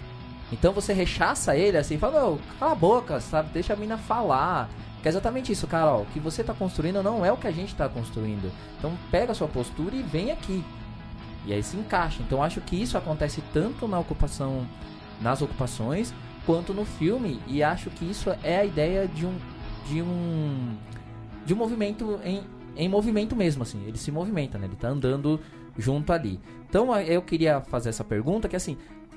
Então você rechaça ele assim, fala, meu, cala a boca, sabe? Deixa a mina falar. Que é exatamente isso, Carol. O que você tá construindo não é o que a gente tá construindo. Então pega a sua postura e vem aqui. E aí se encaixa. Então acho que isso acontece tanto na ocupação, nas ocupações, quanto no filme. E acho que isso é a ideia de um de um de um movimento em, em movimento mesmo assim. Ele se movimenta, né? Ele tá andando junto ali. Então eu queria fazer essa pergunta que assim,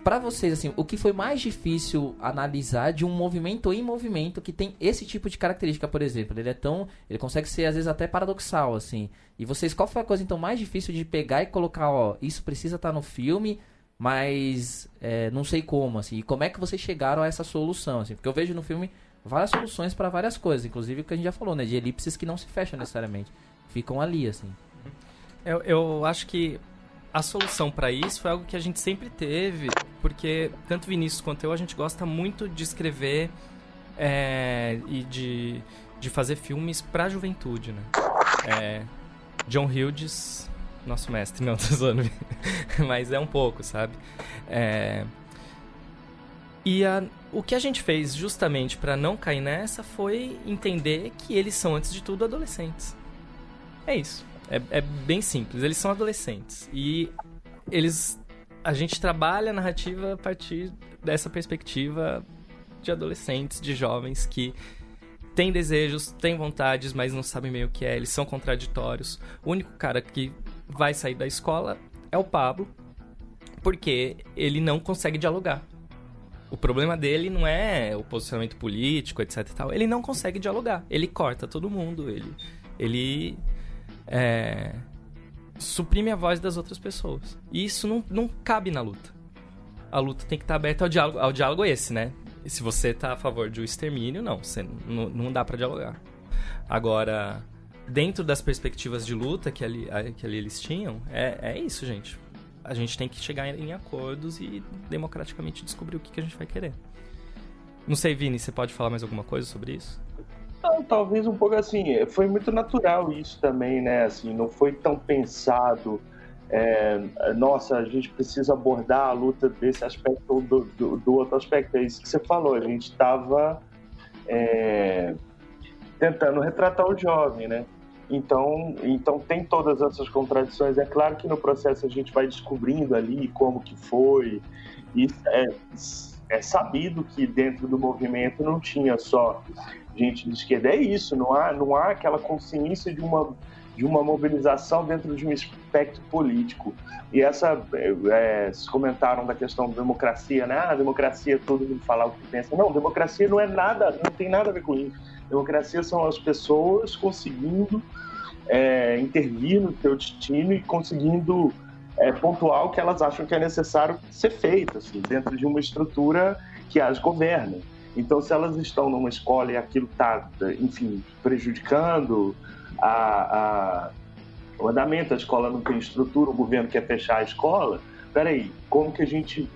para vocês, assim, o que foi mais difícil analisar de um movimento em movimento que tem esse tipo de característica, por exemplo? Ele é tão. Ele consegue ser, às vezes, até paradoxal, assim. E vocês, qual foi a coisa, então, mais difícil de pegar e colocar, ó, isso precisa estar tá no filme, mas é, não sei como, assim. E como é que vocês chegaram a essa solução, assim? Porque eu vejo no filme várias soluções para várias coisas, inclusive o que a gente já falou, né? De elipses que não se fecham necessariamente. Ficam ali, assim. Eu, eu acho que a solução para isso foi algo que a gente sempre teve, porque tanto Vinícius quanto eu, a gente gosta muito de escrever é, e de, de fazer filmes para a juventude, né? É, John Hughes, nosso mestre, [LAUGHS] não, tô zoando, mas é um pouco, sabe? É, E a, o que a gente fez justamente para não cair nessa foi entender que eles são, antes de tudo, adolescentes. É isso. É, é bem simples. Eles são adolescentes. E eles. A gente trabalha a narrativa a partir dessa perspectiva de adolescentes, de jovens que têm desejos, têm vontades, mas não sabem bem o que é, eles são contraditórios. O único cara que vai sair da escola é o Pablo, porque ele não consegue dialogar. O problema dele não é o posicionamento político, etc e tal. Ele não consegue dialogar. Ele corta todo mundo. Ele, ele é, suprime a voz das outras pessoas. E isso não, não cabe na luta. A luta tem que estar aberta ao diálogo, ao diálogo esse, né? E se você tá a favor de um extermínio, não, você não, dá para dialogar. Agora, dentro das perspectivas de luta que ali, que ali eles tinham, é, é isso, gente. A gente tem que chegar em acordos e democraticamente descobrir o que, que a gente vai querer. Não sei, Vini, você pode falar mais alguma coisa sobre isso? Não, talvez um pouco assim, foi muito natural isso também, né? Assim, não foi tão pensado. É, nossa, a gente precisa abordar a luta desse aspecto ou do, do, do, outro aspecto. É isso que você falou. A gente estava é, tentando retratar o jovem, né? Então, então tem todas essas contradições. É claro que no processo a gente vai descobrindo ali como que foi. E é, é sabido que dentro do movimento não tinha só gente de esquerda. É isso, não há, não há aquela consciência de uma, de uma mobilização dentro de um espectro político. E essa, é, vocês comentaram da questão da democracia, né? Ah, democracia, todo mundo falar o que pensa. Não, democracia não é nada, não tem nada a ver com isso. Democracia são as pessoas conseguindo é, intervir no seu destino e conseguindo é, pontuar o que elas acham que é necessário ser feito, assim, dentro de uma estrutura que as governa. Então, se elas estão numa escola e aquilo está, enfim, prejudicando a, a, o andamento, a escola não tem estrutura, o governo quer fechar a escola, peraí, como que a gente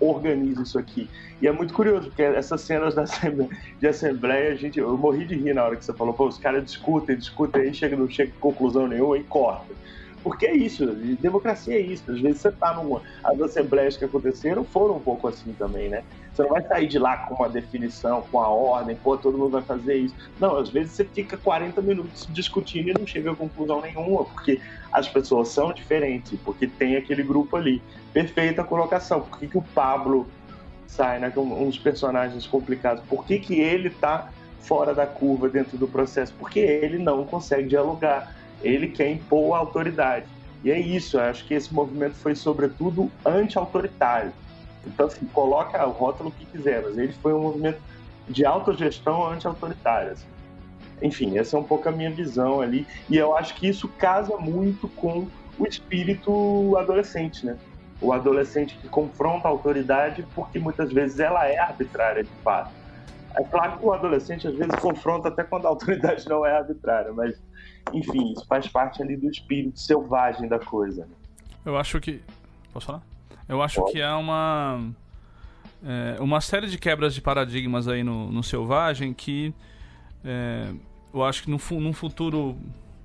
organiza isso aqui? E é muito curioso, porque essas cenas de assembleia, a gente, eu morri de rir na hora que você falou, pô, os caras discutem, discutem, aí chega, não chega a conclusão nenhuma e corta. Porque é isso, democracia é isso. Às vezes você tá numa. As assembleias que aconteceram foram um pouco assim também, né? Você não vai sair de lá com uma definição, com a ordem, pô, todo mundo vai fazer isso. Não, às vezes você fica 40 minutos discutindo e não chega a conclusão nenhuma, porque as pessoas são diferentes, porque tem aquele grupo ali. Perfeita colocação. Por que, que o Pablo sai, né? Com uns personagens complicados. Por que, que ele tá fora da curva dentro do processo? Porque ele não consegue dialogar ele quer impor a autoridade. E é isso, eu acho que esse movimento foi, sobretudo, anti-autoritário. Então, assim, coloca o rótulo que quiser, mas ele foi um movimento de autogestão anti-autoritária. Assim. Enfim, essa é um pouco a minha visão ali. E eu acho que isso casa muito com o espírito adolescente, né? O adolescente que confronta a autoridade porque muitas vezes ela é arbitrária de fato. É claro que o adolescente às vezes confronta até quando a autoridade não é arbitrária, mas enfim, isso faz parte ali do espírito selvagem da coisa. Eu acho que. Posso falar? Eu acho que há uma. É, uma série de quebras de paradigmas aí no, no selvagem que. É, eu acho que no, num futuro.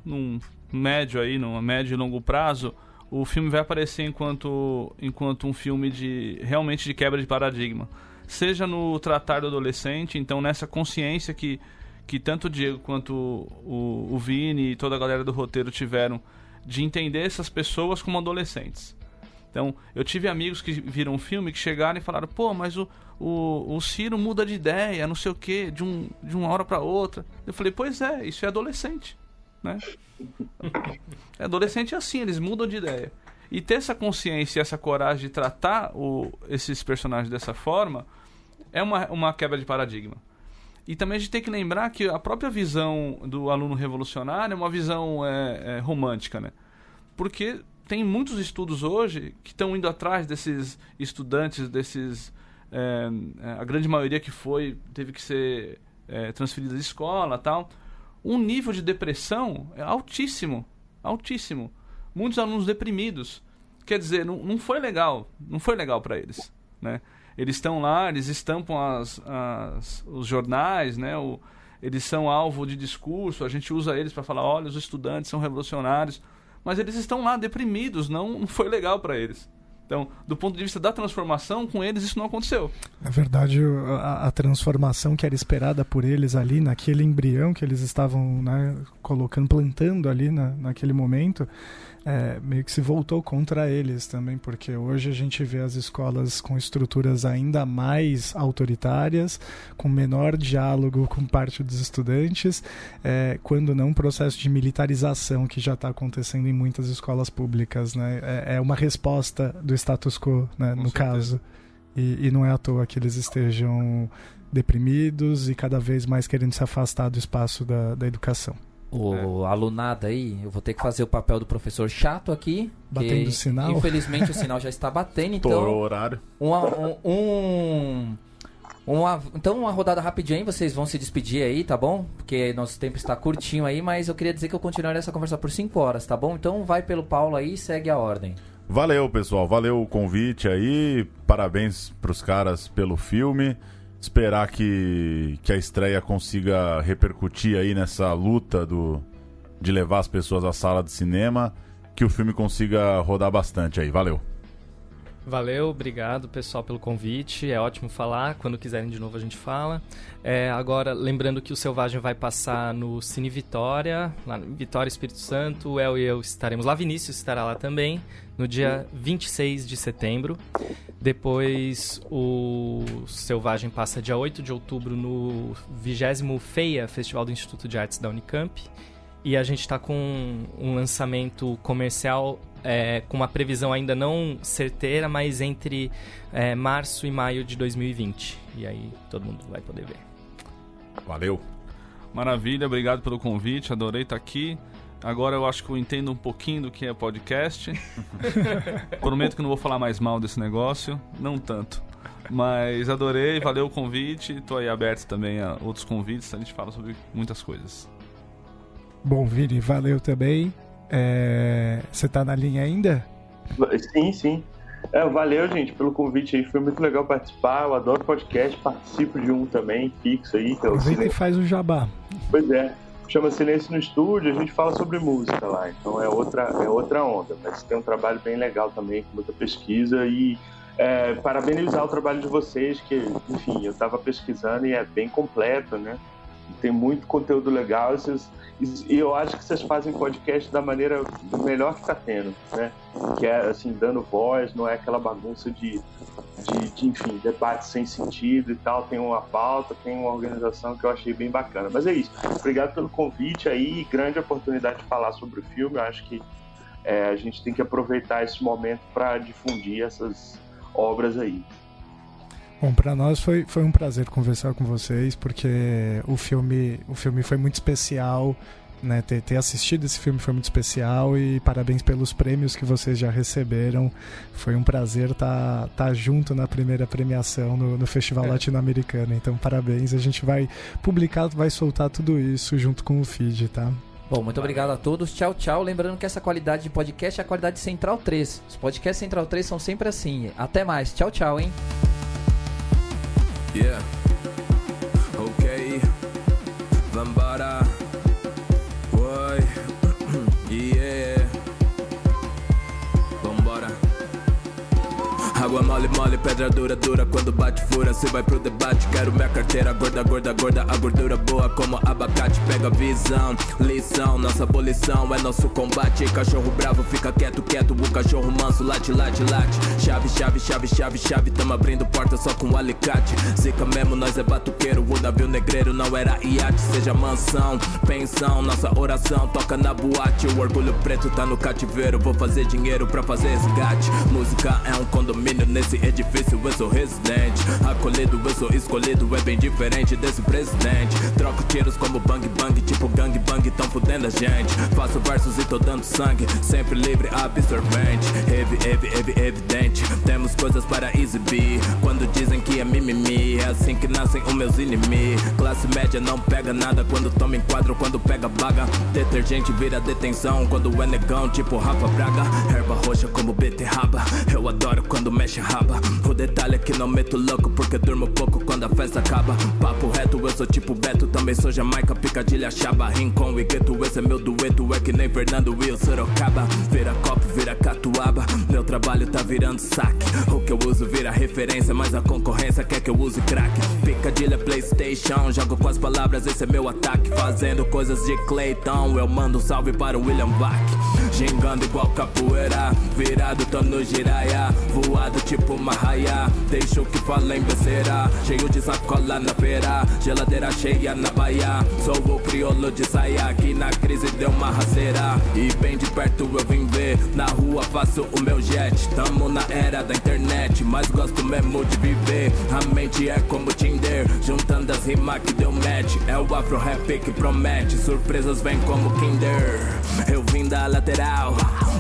num médio aí, num médio e longo prazo, o filme vai aparecer enquanto, enquanto um filme de realmente de quebra de paradigma. Seja no tratar do adolescente, então nessa consciência que que tanto o Diego quanto o, o Vini e toda a galera do roteiro tiveram de entender essas pessoas como adolescentes. Então, eu tive amigos que viram o filme que chegaram e falaram: pô, mas o, o, o Ciro muda de ideia, não sei o que, de, um, de uma hora para outra. Eu falei: pois é, isso é adolescente. Né? [LAUGHS] é adolescente é assim, eles mudam de ideia. E ter essa consciência e essa coragem de tratar o, esses personagens dessa forma é uma, uma quebra de paradigma. E também a gente tem que lembrar que a própria visão do aluno revolucionário é uma visão é, é, romântica, né? Porque tem muitos estudos hoje que estão indo atrás desses estudantes, desses. É, a grande maioria que foi, teve que ser é, transferida de escola tal. Um nível de depressão é altíssimo. Altíssimo. Muitos alunos deprimidos. Quer dizer, não, não foi legal. Não foi legal para eles. Né? eles estão lá, eles estampam as, as, os jornais, né? O, eles são alvo de discurso, a gente usa eles para falar, olha, os estudantes são revolucionários, mas eles estão lá deprimidos, não, foi legal para eles. Então, do ponto de vista da transformação, com eles isso não aconteceu. Na verdade, a, a transformação que era esperada por eles ali, naquele embrião que eles estavam né, colocando, plantando ali na, naquele momento, é, meio que se voltou contra eles também, porque hoje a gente vê as escolas com estruturas ainda mais autoritárias, com menor diálogo com parte dos estudantes, é, quando não um processo de militarização que já está acontecendo em muitas escolas públicas. Né? É, é uma resposta do status quo, né, no certeza. caso. E, e não é à toa que eles estejam deprimidos e cada vez mais querendo se afastar do espaço da, da educação o é. alunado aí, eu vou ter que fazer o papel do professor chato aqui. Batendo o sinal? Infelizmente o sinal já está batendo, então. Torou o horário. Uma, um, um, uma, então, uma rodada rapidinho aí, vocês vão se despedir aí, tá bom? Porque nosso tempo está curtinho aí, mas eu queria dizer que eu continuaria essa conversa por 5 horas, tá bom? Então vai pelo Paulo aí e segue a ordem. Valeu, pessoal. Valeu o convite aí. Parabéns pros caras pelo filme esperar que, que a estreia consiga repercutir aí nessa luta do, de levar as pessoas à sala de cinema, que o filme consiga rodar bastante aí. Valeu. Valeu, obrigado pessoal pelo convite. É ótimo falar. Quando quiserem de novo a gente fala. É, agora, lembrando que o Selvagem vai passar no Cine Vitória, lá em Vitória Espírito Santo. O El e eu estaremos lá. Vinícius estará lá também, no dia 26 de setembro. Depois o Selvagem passa dia 8 de outubro no 20 FEIA, Festival do Instituto de Artes da Unicamp. E a gente está com um lançamento comercial é, com uma previsão ainda não certeira, mas entre é, março e maio de 2020. E aí todo mundo vai poder ver. Valeu. Maravilha, obrigado pelo convite, adorei estar aqui. Agora eu acho que eu entendo um pouquinho do que é podcast. [LAUGHS] Prometo que não vou falar mais mal desse negócio, não tanto. Mas adorei, valeu o convite. Estou aí aberto também a outros convites, a gente fala sobre muitas coisas. Bom, Vini, valeu também. É... Você está na linha ainda? Sim, sim. É, valeu, gente, pelo convite aí. Foi muito legal participar. Eu adoro podcast, participo de um também, fixo aí. Que é Aproveita e faz o jabá. Pois é. Chama Silêncio no Estúdio, a gente fala sobre música lá. Então é outra, é outra onda. Mas tem um trabalho bem legal também, com muita pesquisa. E é, parabenizar o trabalho de vocês, que, enfim, eu estava pesquisando e é bem completo, né? Tem muito conteúdo legal. Vocês e eu acho que vocês fazem podcast da maneira melhor que está tendo, né? Que é assim, dando voz, não é aquela bagunça de, de, de, enfim, debate sem sentido e tal. Tem uma pauta, tem uma organização que eu achei bem bacana. Mas é isso. Obrigado pelo convite aí, grande oportunidade de falar sobre o filme. Eu acho que é, a gente tem que aproveitar esse momento para difundir essas obras aí. Bom, para nós foi, foi um prazer conversar com vocês, porque o filme, o filme foi muito especial, né? Ter, ter assistido esse filme foi muito especial e parabéns pelos prêmios que vocês já receberam. Foi um prazer estar tá, tá junto na primeira premiação no, no Festival é. Latino-Americano. Então, parabéns. A gente vai publicar, vai soltar tudo isso junto com o feed, tá? Bom, muito obrigado a todos. Tchau, tchau. Lembrando que essa qualidade de podcast é a qualidade Central 3. Os podcasts Central 3 são sempre assim. Até mais. Tchau, tchau, hein? Yeah. Água mole, mole, pedra dura, dura. Quando bate fura, cê vai pro debate. Quero minha carteira gorda, gorda, gorda. A gordura boa como abacate. Pega visão, lição. Nossa abolição é nosso combate. Cachorro bravo fica quieto, quieto. O cachorro manso late, late, late. Chave, chave, chave, chave, chave. Tamo abrindo porta só com alicate. Zica mesmo, nós é batuqueiro. O navio negreiro não era iate. Seja mansão, pensão. Nossa oração toca na boate. O orgulho preto tá no cativeiro. Vou fazer dinheiro pra fazer resgate. Música é um condomínio nesse edifício, eu sou residente. Acolhido, eu sou escolhido, é bem diferente desse presidente. Troco tiros como bang bang, tipo gang bang, tão fudendo a gente. Faço versos e tô dando sangue, sempre livre, absorvente. Heavy, heavy, heavy, evidente. Temos coisas para exibir. Quando dizem que é mimimi, é assim que nascem os meus inimigos. Classe média não pega nada quando toma enquadro, quando pega baga. Detergente vira detenção quando é negão, tipo Rafa Braga. Erva roxa como beterraba. Eu adoro quando mexe mexe a raba. O detalhe é que não meto louco porque durmo pouco quando a festa acaba. Papo reto, eu sou tipo Beto, também sou Jamaica, Picadilha, Chaba, Rincon e Gueto. Esse é meu dueto, é que nem Fernando Will, Sorocaba. Vira copo, vira catuaba. Meu trabalho tá virando saque. O que eu uso vira referência, mas a concorrência quer que eu use crack. Picadilha, Playstation, jogo com as palavras, esse é meu ataque. Fazendo coisas de Clayton, eu mando um salve para o William Bach. Gingando igual capoeira, virado tô no giraia. Voado tipo uma raia, deixa o que fala em besteira. Cheio de sacola na feira, geladeira cheia na baia. Sou o crioulo de saia, aqui na crise deu uma rasteira. E bem de perto eu vim ver, na rua faço o meu jet. Tamo na era da internet, mas gosto mesmo de viver. A mente é como Tinder, juntando as rimas que deu match. É o afro rap que promete, surpresas vêm como Kinder. Eu vim da lateral,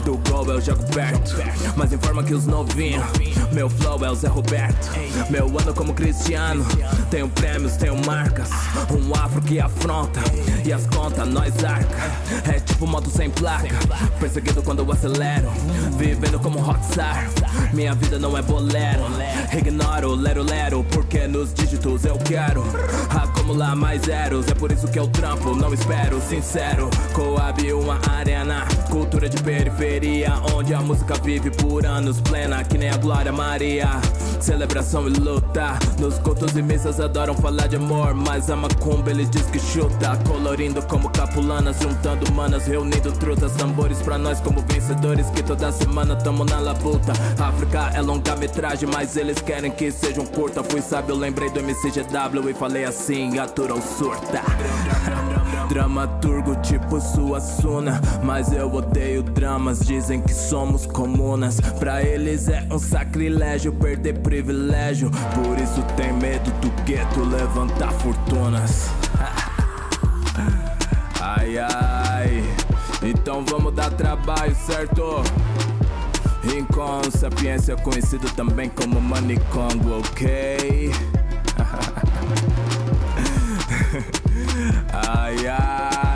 do gol eu jogo perto. Mas informa que os novinhos, meu flow é o Zé Roberto. Meu ano como Cristiano, tenho prêmios, tenho marcas. Um afro que afronta, e as contas nós arca. É tipo moto sem placa, perseguido quando eu acelero. Vivendo como rockstar, minha vida não é bolero. Ignoro, lero, lero, porque nos dígitos eu quero acumular mais zeros. É por isso que eu trampo, não espero, sincero. Coab uma arena, cultura de periferia, onde a música vive por anos plena, que nem a Glória Maria. Celebração e luta, nos cultos e missas adoram falar de amor, mas a macumba eles diz que chuta. Colorindo como capulanas, juntando manas, reunindo trutas, tambores pra nós como vencedores, que toda semana tamo na labuta. África é longa-metragem, mas eles querem que seja um curta. Fui sábio, lembrei do MCGW e falei assim, atura ou surta. Dramaturgo tipo sua suna Mas eu odeio dramas Dizem que somos comunas Pra eles é um sacrilégio Perder privilégio Por isso tem medo do gueto Levantar fortunas [LAUGHS] Ai ai Então vamos dar trabalho, certo? Rincon, sapiência conhecido também como Manicongo, ok? [LAUGHS] Ah yeah.